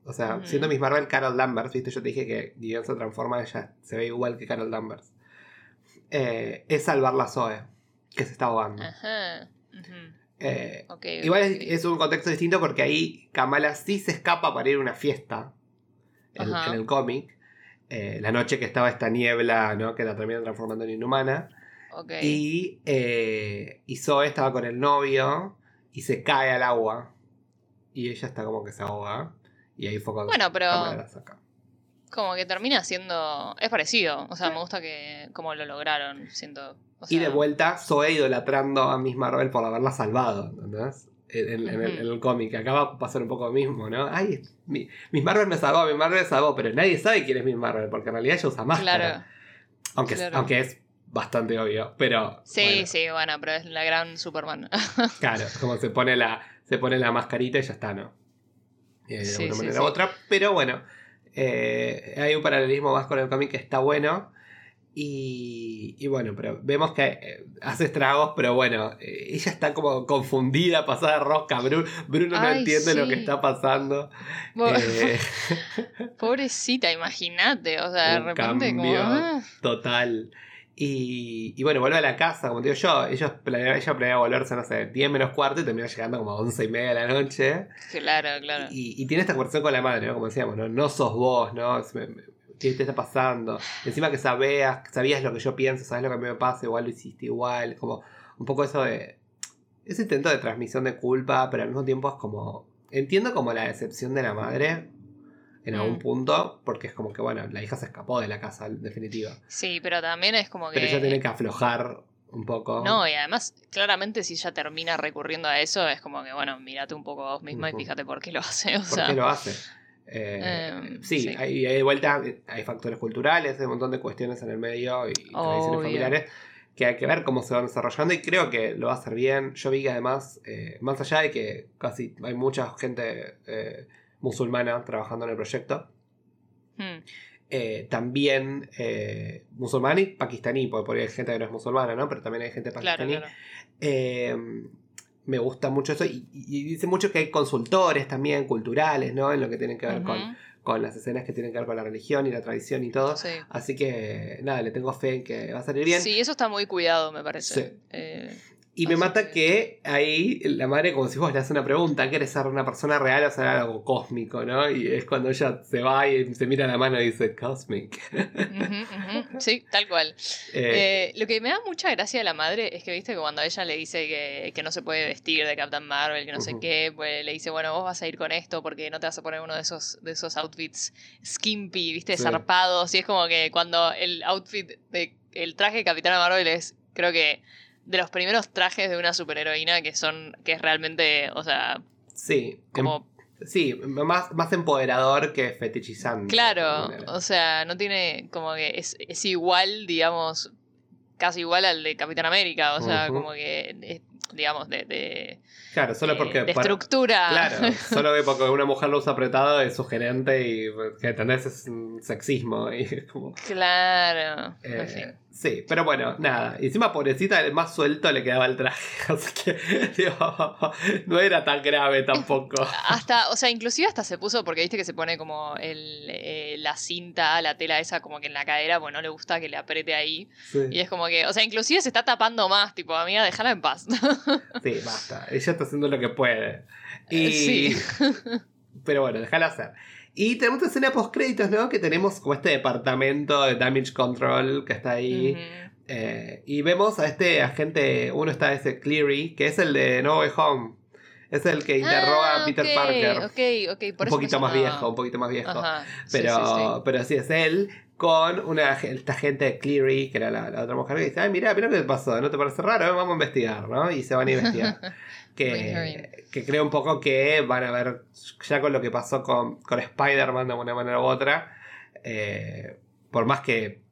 o sea, siendo Miss Marvel Carol Danvers, viste, yo te dije que Gideon se transforma, ella se ve igual que Carol Danvers, eh, es salvar la Zoe, que se está ahogando. Ajá. Eh, Igual es, es un contexto distinto porque ahí Kamala sí se escapa para ir a una fiesta en, el cómic. eh, la noche que estaba esta niebla, ¿no? Que la terminan transformando en inhumana. Y Zoe estaba con el novio y se cae al agua. Y ella está como que se ahoga. Y ahí fue cuando Bueno, pero-. Como que termina siendo. Es parecido. O sea, me gusta que. Como lo lograron. Siento. o Y de vuelta, Zoe idolatrando a Miss Marvel por haberla salvado, ¿entendés? En, en- en el, Ujú. en el cómic, acá va a pasar un poco lo mismo, ¿no? Ay, mi- Miss Marvel me salvó, Miss Marvel me salvó, pero nadie sabe quién es Miss Marvel, porque en realidad ella usa máscara. Claro. aunque, claro. aunque es bastante obvio, pero... Sí, bueno, sí, bueno, pero es la gran Superman. Claro, como se pone la, se pone la mascarita y ya está, ¿no? Eh, de Sí, alguna sí, manera u otra, pero bueno, eh, hay un paralelismo más con el cómic que está bueno. Y, y bueno, pero vemos que eh, hace estragos, pero bueno, ella está como confundida, pasada de rosca. Bruno, Bruno no entiende lo que está pasando. Bo- Eh, Pobrecita, imagínate. O sea, de repente, como. cambio. ah, total. Y, y bueno, vuelve a la casa, como te digo yo. Ellos planea- ella planeaba volverse, no sé, 10 menos cuarto y termina llegando como a 11 y media de la noche. Claro, claro. Y, y tiene esta conversación con la madre, ¿no? Como decíamos, ¿no? No sos vos, ¿no? ¿Qué te está pasando? Encima que sabías, sabías lo que yo pienso, sabes lo que a mí me pasa, igual lo hiciste igual. Como un poco eso de. Ese intento de transmisión de culpa, pero al mismo tiempo es como. Entiendo como la decepción de la madre en algún Mm. punto, porque es como que, bueno, la hija se escapó de la casa, en definitiva. Sí, pero también es como que. Pero ella tiene que aflojar un poco. No, y además, claramente, si ella termina recurriendo a eso, es como que, bueno, mírate un poco a vos misma y fíjate por qué lo hace. O ¿Por sea, qué lo hace? Eh, Em, sí, sí. Hay, hay de vuelta, hay factores culturales, hay un montón de cuestiones en el medio y tradiciones familiares que hay que ver cómo se van desarrollando y creo que lo va a hacer bien. Yo vi que además, eh, más allá de que casi hay mucha gente eh, musulmana trabajando en el proyecto, hmm, eh, también eh, musulmán y pakistaní, porque por ahí hay gente que no es musulmana, ¿no? Pero también hay gente pakistaní. claro. Eh, me gusta mucho eso y, y dice mucho que hay consultores también culturales, ¿no? En lo que tienen que ver con, con las escenas que tienen que ver con la religión y la tradición y todo. sí. Así que nada, le tengo fe en que va a salir bien. Sí, eso está muy cuidado, me parece. Sí. Y me mata que- ahí la madre, como si vos le haces una pregunta, ¿quieres ser una persona real o ser algo cósmico, no? Y es cuando ella se va y se mira la mano y dice, cosmic. Sí, tal cual. Eh, Eh, lo que me da mucha gracia de la madre es que, viste, que cuando ella le dice que, que no se puede vestir de Captain Marvel, que no sé qué, pues le dice, bueno, vos vas a ir con esto porque no te vas a poner uno de esos, de esos outfits skimpy, viste, Sí. zarpados. Y es como que cuando el outfit de el traje de Capitana Marvel es, creo que, de los primeros trajes de una superheroína que son, que es realmente, o sea, sí, como em- sí, más, más empoderador que fetichizante. Claro, o sea, no tiene como que es, es igual, digamos, casi igual al de Capitán América, o sea, como que, es, digamos, de, de, Claro, solo porque... de para- estructura. Claro, solo que porque una mujer lo usa apretado es sugerente y que entendés es sexismo y como... Claro, eh, en fin. Sí, pero bueno, nada. Y encima, pobrecita, el más suelto le quedaba el traje. Así que, digo, no era tan grave tampoco. Hasta, o sea, inclusive hasta se puso, porque viste que se pone como el, eh, la cinta, la tela esa como que en la cadera, pues no le gusta que le apriete ahí. Sí, Y es como que, o sea, inclusive se está tapando más, tipo, amiga, déjala en paz. sí, basta. Ella está haciendo lo que puede. Y... Sí. Pero bueno, déjala hacer. Y tenemos una escena post créditos, ¿no? Que tenemos como este departamento de damage control que está ahí. Ujú. Eh, y vemos a este agente, uno está ese Cleary, que es el de No Way Home. Es el que interroga Ah, a Peter Parker. Ok, ok, por un eso poquito más viejo, un poquito más viejo. Ajá, sí, Pero, sí, sí. pero sí es él con una esta gente Cleary, que era la, la otra mujer, que dice, ay, mira, mira qué pasó, ¿no te parece raro? Vamos a investigar, ¿no? Y se van a investigar. Que, que creo un poco que van a ver, ya con lo que pasó con, con Spider-Man de una manera u otra, eh, por más que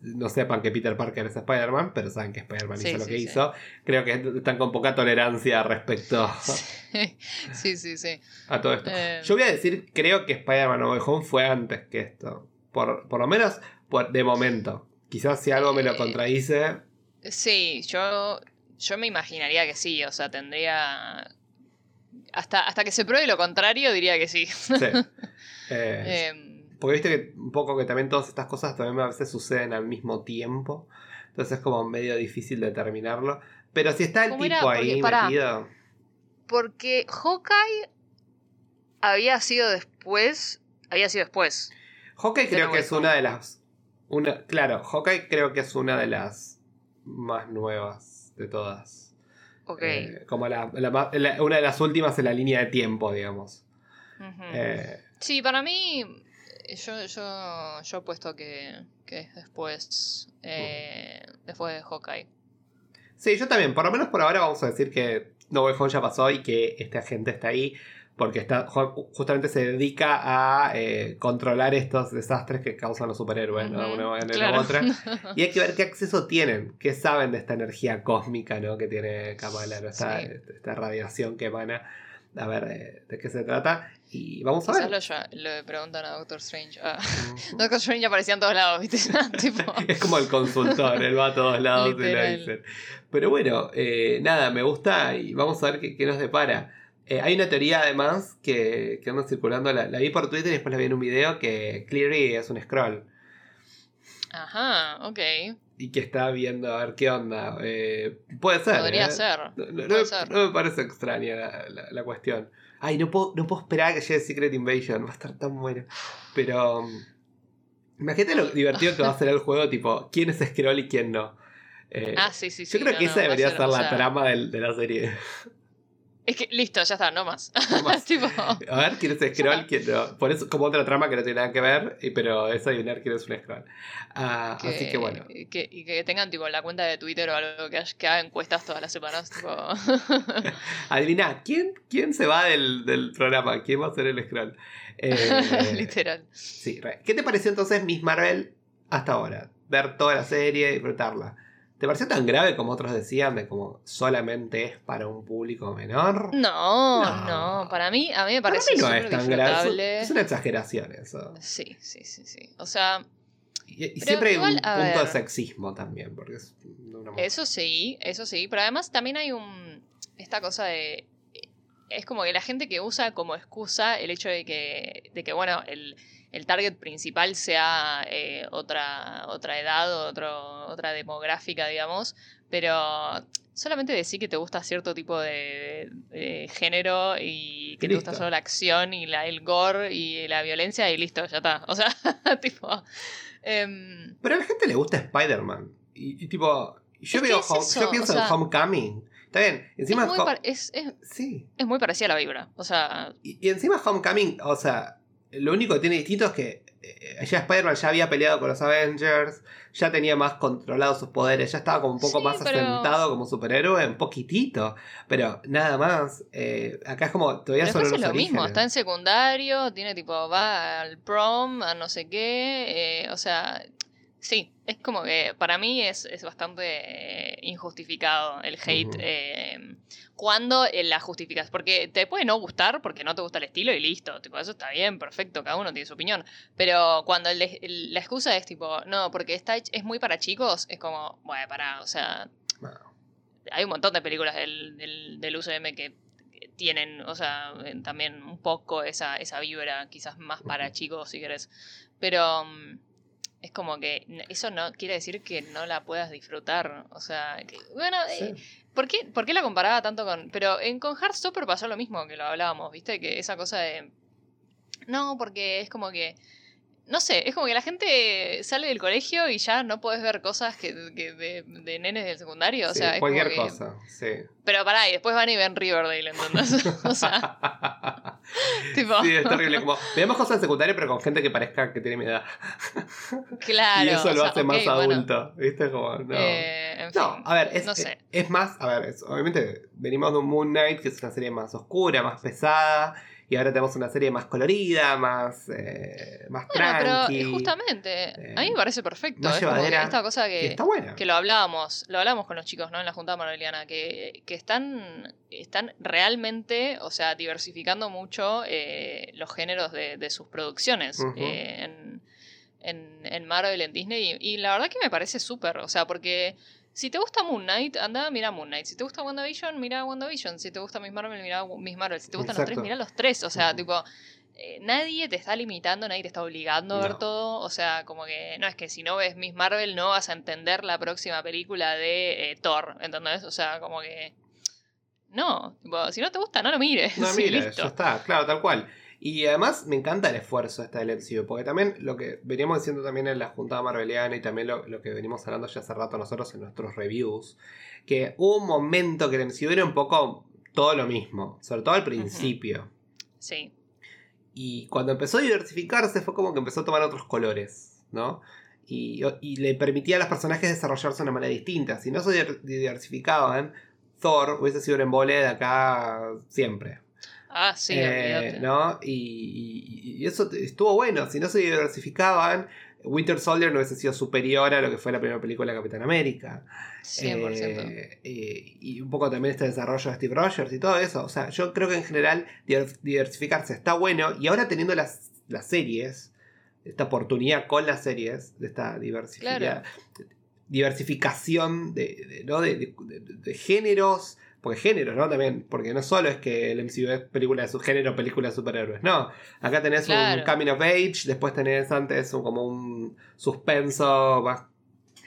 no sepan que Peter Parker es Spider-Man, pero saben que Spider-Man Sí, hizo lo que sí. hizo, creo que están con poca tolerancia respecto sí, sí, sí. a todo esto. Eh. Yo voy a decir, creo que Spider-Man No Home fue antes que esto. Por, por lo menos por, de momento. Quizás si algo me lo Eh, contradice. Sí, yo, yo me imaginaría que sí, o sea, tendría... Hasta, hasta que se pruebe lo contrario, diría que sí. Sí. Eh, Em, porque viste que un poco que también todas estas cosas también a veces suceden al mismo tiempo. Entonces es como medio difícil determinarlo. Pero si está el ¿Cómo tipo era? Porque, ahí pará. metido. porque Hawkeye había sido después... Había sido después. Hawkeye creo que es una de las. Una, claro, Hawkeye creo que es una de las más nuevas de todas. Ok. Eh, como la, la una de las últimas en la línea de tiempo, digamos. Eh, Sí, para mí, yo, yo, yo he puesto que, que es después, eh, después de Hawkeye. sí, yo también. Por lo menos por ahora vamos a decir que No Way Home ya pasó y que este agente está ahí. Porque está, ju- justamente se dedica a eh, controlar estos desastres que causan los superhéroes, ¿no? De una manera u Claro. otra. Y hay que ver qué acceso tienen, qué saben de esta energía cósmica ¿no? que tiene Kamala, ¿no? esta, Sí. esta radiación que emana. A ver eh, de qué se trata. Y vamos a ver. lo, le preguntan a Doctor Strange. Ah, Ujú. Doctor Strange aparecía en todos lados, ¿viste? tipo, Es como el consultor, él va a todos lados y lo dicen. Pero bueno, eh, nada, me gusta y vamos a ver qué, qué nos depara. Eh, hay una teoría además que, que anda circulando, la, la vi por Twitter y después la vi en un video, que Cleary es un scroll. ajá, ok. Y que está viendo a ver qué onda. Eh, puede ser. Podría ¿eh? ser. No, no- Puede no- ser. no me parece extraña la, la- la cuestión. Ay, no puedo, no puedo esperar a que llegue Secret Invasion. Va a estar tan bueno. Pero. um, Imagínate lo divertido que va a ser el juego, tipo, quién es Scroll y quién no. Ah, sí, sí, sí. yo creo que esa debería ser, ser o la sea, trama de la serie. Es que listo, ya está, no más. No más. tipo, A ver quién es Scroll, quién no. Por eso, como otra trama que no tiene nada que ver, y- pero es adivinar quién es un Scroll. Ah, así que bueno. que- y que tengan tipo la cuenta de Twitter o algo que, que haga encuestas todas las semanas. Tipo, Adivina, ¿quién, ¿quién se va del, del programa? ¿Quién va a ser el Scroll? Eh, literal. Sí. ¿Qué te pareció entonces Miss Marvel hasta ahora? Ver toda la serie, disfrutarla. ¿Te pareció tan grave como otros decían de como solamente es para un público menor? No, No. no, para mí, a mí me parece mí no es tan grave. Es, una exageración eso. Sí, sí, sí, sí. O sea, Y, siempre hay un punto de sexismo también, porque es de una mujer. eso sí, eso sí. Pero además también hay un. Esta cosa de. Es como que la gente que usa como excusa el hecho de que, de que bueno, el, el target principal sea eh, otra, otra edad, otro, otra demográfica, digamos. Pero solamente decir que te gusta cierto tipo de, de género y que te gusta solo la acción y la, el gore y la violencia y listo, ya está. O sea, tipo. em, Pero a la gente le gusta Spider-Man. Y, y tipo, yo veo es yo pienso o sea- en Homecoming. Está bien, es, encima muy Ho- par- es, es- Sí. es muy parecida a la vibra. O sea, Y, y encima Homecoming, o sea, lo único que tiene distinto es que eh, ya Spider-Man ya había peleado con los Avengers, ya tenía más controlados sus poderes, ya estaba como un poco Sí, más pero- asentado como superhéroe, un poquitito, pero nada más. Eh, acá es como, todavía después los es lo mismo. Está en secundario, tiene tipo, va al prom, a no sé qué. eh, o sea, sí, es como que para mí es, es bastante injustificado el hate. Eh, cuando eh, la justificas. Porque te puede no gustar porque no te gusta el estilo y listo. Tipo, eso está bien, perfecto, cada uno tiene su opinión. Pero cuando el- el- la excusa es tipo, no, porque está es muy para chicos, es como, bueno, para, o sea, hay un montón de películas del, del, del UCM que tienen, o sea, también un poco esa, esa vibra, quizás más para chicos, si querés. Pero mm, es como que eso no quiere decir que no la puedas disfrutar. O sea, que- bueno, eh. ¿por, qué, por qué la comparaba tanto con...? Pero en, con Heartstopper pasó lo mismo que lo hablábamos, ¿viste? Que esa cosa de... No, porque es como que... No sé, es como que la gente sale del colegio y ya no puedes ver cosas que, que de, de nenes del secundario. O sea, es cualquier que- cosa, sí. pero pará, y después van y ven Riverdale, ¿entendés? o sea, tipo. Sí, es terrible. Como, veamos cosas en secundaria, pero con gente que parezca que tiene mi edad. Claro. y eso o lo sea, hace más bueno, adulto. ¿Viste? Como, no. eh, en No, fin, a ver, es, no sé. es más, a ver, es- obviamente venimos de un Moon Knight, que es una serie más oscura, más pesada, y ahora tenemos una serie más colorida, más, eh, más Bueno, pero tranqui, eh, justamente, a mí me parece perfecto. Es como esta cosa que que, está buena. que lo hablábamos, lo hablábamos con los chicos, ¿no? En la Junta Marveliana, que, que están, están realmente, o sea, diversificando mucho eh, los géneros de, de sus producciones. Eh, en, en, en Marvel, en Disney. Y, y la verdad que me parece súper. O sea, porque si te gusta Moon Knight, anda, mira Moon Knight. Si te gusta WandaVision, mira WandaVision. Si te gusta Miss Marvel, mira Miss Marvel. Si te gustan los tres, mira los tres. O sea, tipo, eh, nadie te está limitando, nadie te está obligando a ver todo. O sea, como que no es que si no ves Miss Marvel no vas a entender la próxima película de eh, Thor. ¿Entendés? O sea, como que. No, tipo, si no te gusta, no lo mires. No, mira, listo. ya está, claro, tal cual. Y además me encanta el esfuerzo este del MCU, porque también lo que veníamos diciendo también en la juntada marveliana y también lo, lo que venimos hablando ya hace rato nosotros en nuestros reviews, que hubo un momento que el MCU era un poco todo lo mismo, sobre todo al principio. Sí, Y cuando empezó a diversificarse fue como que empezó a tomar otros colores, ¿no? Y, y le permitía a los personajes desarrollarse de una manera distinta. Si no se diver- diversificaban, Thor hubiese sido un embole de acá siempre. Ah, sí, Eh. ¿no? Y, y- y eso estuvo bueno. Si no se diversificaban, Winter Soldier no hubiese sido superior a lo que fue la primera película de Capitán América. 100%. Eh, eh, y un poco también este desarrollo de Steve Rogers y todo eso. O sea, yo creo que en general diver- diversificarse está bueno. Y ahora teniendo las, las series, esta oportunidad con las series, de esta diversifica- Claro. diversificación de, de- ¿no? de- de géneros. Porque géneros, ¿no? También, porque no solo es que el MCU es película de su género, película de superhéroes, no. Acá tenés Claro. un coming of age, después tenés antes un, como un suspenso más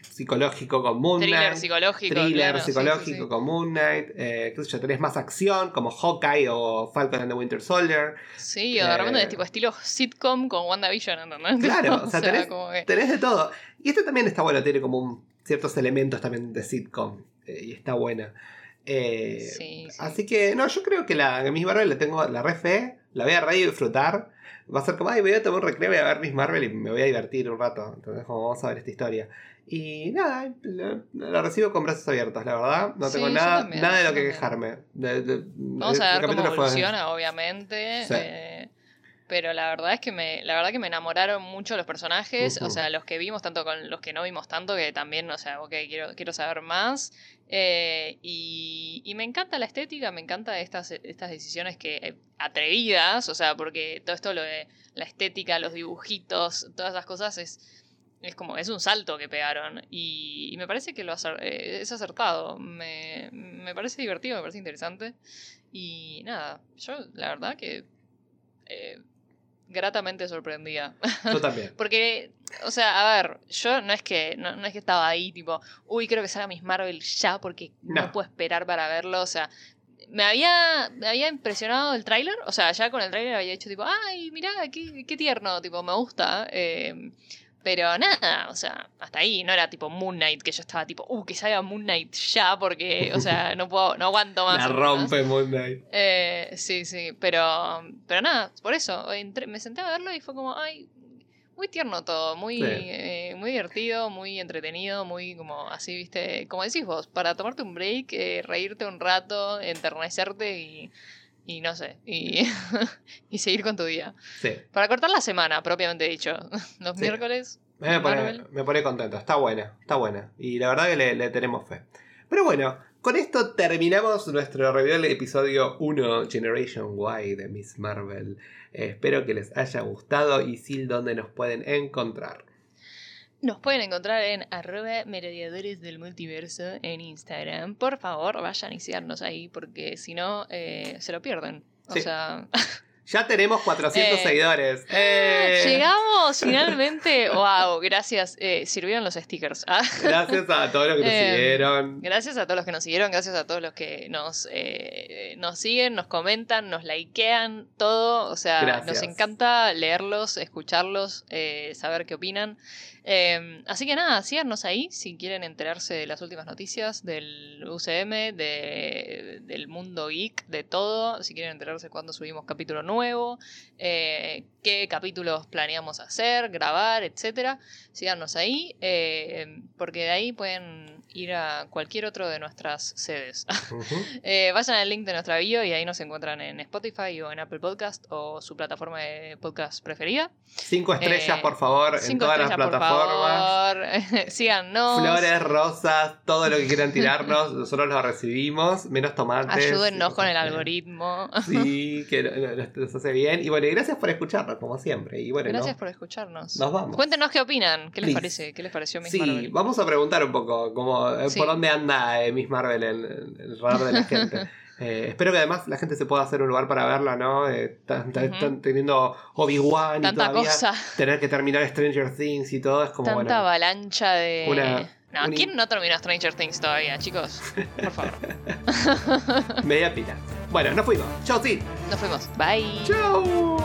psicológico con Moon Thriller Knight. psicológico. Thriller claro, sí, sí, psicológico sí. con Moon Knight, eh, qué sé yo, tenés más acción como Hawkeye o Falcon and the Winter Soldier. Sí, o de repente Eh, es tipo estilo sitcom con WandaVision, ¿entendés? Claro, o sea, tenés- como que- Tenés de todo. Y este también está bueno, tiene como un- ciertos elementos también de sitcom eh, y está buena. Eh, Sí, sí. Así que, no, yo creo que la que Miss Marvel la tengo la re fe, la voy a re disfrutar. Va a ser como, ay, me voy a tomar un recreo, voy a ver Miss Marvel y me voy a divertir un rato. Entonces, como vamos a ver esta historia. Y nada, la, la recibo con brazos abiertos, la verdad. No Sí, tengo yo nada, también, nada de lo que quejarme. De- de- Vamos el a ver cómo capítulo fue- evoluciona, obviamente. Sí. eh, pero la verdad es que me, la verdad que me enamoraron mucho los personajes. O sea, los que vimos tanto con los que no vimos tanto, que también, o sea, ok, quiero, quiero saber más. Eh, y, y me encanta la estética, me encanta estas, estas decisiones que eh, atrevidas. O sea, porque todo esto lo de la estética, los dibujitos, todas esas cosas es. Es como, es un salto que pegaron. Y, y me parece que lo acer- eh, es acertado. Me, me parece divertido, me parece interesante. Y nada, yo la verdad que eh, gratamente sorprendida. Yo también. Porque, o sea, a ver, yo no es que no, no es que estaba ahí tipo, uy, creo que salga Miss Marvel ya porque no, No. puedo esperar para verlo. O sea, me había, me había impresionado el tráiler. O sea, ya con el tráiler había dicho tipo, ay, mirá, qué, qué tierno, tipo, me gusta. eh, pero nada, o sea, hasta ahí no era tipo Moon Knight, que yo estaba tipo, uh, que salga Moon Knight ya, porque, o sea, no puedo, no aguanto más. La rompe Moon Knight. Eh, sí, sí, pero, pero nada, por eso, entré- me senté a verlo y fue como, ay, muy tierno todo, muy, Sí. eh, muy divertido, muy entretenido, muy como así, viste, como decís vos, para tomarte un break, eh, reírte un rato, enternecerte y, y no sé, y, y seguir con tu día. Sí. Para cortar la semana, propiamente dicho, los Sí. miércoles. Me pone, me pone contento, está buena, está buena. Y la verdad que le, le tenemos fe. Pero bueno, con esto terminamos nuestro review del episodio 1 Generation Y de Miss Marvel. Eh, espero que les haya gustado y sí, donde nos pueden encontrar. Nos pueden encontrar en arroba merodeadores del multiverso en Instagram. Por favor, vayan y síganos ahí porque si no, eh, se lo pierden. O Sí. sea, Ya tenemos 400 Eh. seguidores. ¡Eh! llegamos finalmente. ¡Wow! Gracias. Eh, sirvieron los stickers. Ah. Gracias a todos los que nos siguieron. Gracias a todos los que nos siguieron, gracias a todos los que nos, nos siguen, nos comentan, nos likean, todo. O sea, Gracias. nos encanta leerlos, escucharlos, saber qué opinan. Eh, así que nada, síganos ahí si quieren enterarse de las últimas noticias del UCM, de, del mundo geek, de todo. Si quieren enterarse cuando subimos capítulo nuevo, eh, qué capítulos planeamos hacer, grabar, etcétera síganos ahí, eh, porque de ahí pueden ir a cualquier otro de nuestras sedes. Eh, vayan al link de nuestra bio y ahí nos encuentran en Spotify o en Apple Podcast o su plataforma de podcast preferida. Cinco estrellas, Eh, por favor, en todas las estrellas, por plataformas. favor. Síganos. Flores, rosas, todo lo que quieran tirarnos, nosotros lo recibimos, menos tomates. Ayúdennos con el algoritmo. Sí, que no- no- nos, nos hace bien. Y bueno, y gracias por escucharnos, como siempre. Y bueno, Gracias no- por escucharnos. nos vamos. Cuéntenos qué opinan. ¿Qué les Please. parece? ¿Qué les pareció Miss Sí, Marvel? vamos a preguntar un poco como, eh, Sí. por dónde anda eh, Miss Marvel en, en el radar de la gente. Eh, espero que además la gente se pueda hacer un lugar para verla, ¿no? Eh, Están teniendo Obi-Wan y todavía cosa. tener que terminar Stranger Things y todo es como, Tanta bueno, avalancha de. una- no, un- ¿quién no terminó Stranger Things todavía, chicos? Por favor. media pila. Bueno, nos fuimos. Chau, sí. Nos fuimos. Bye. Chau.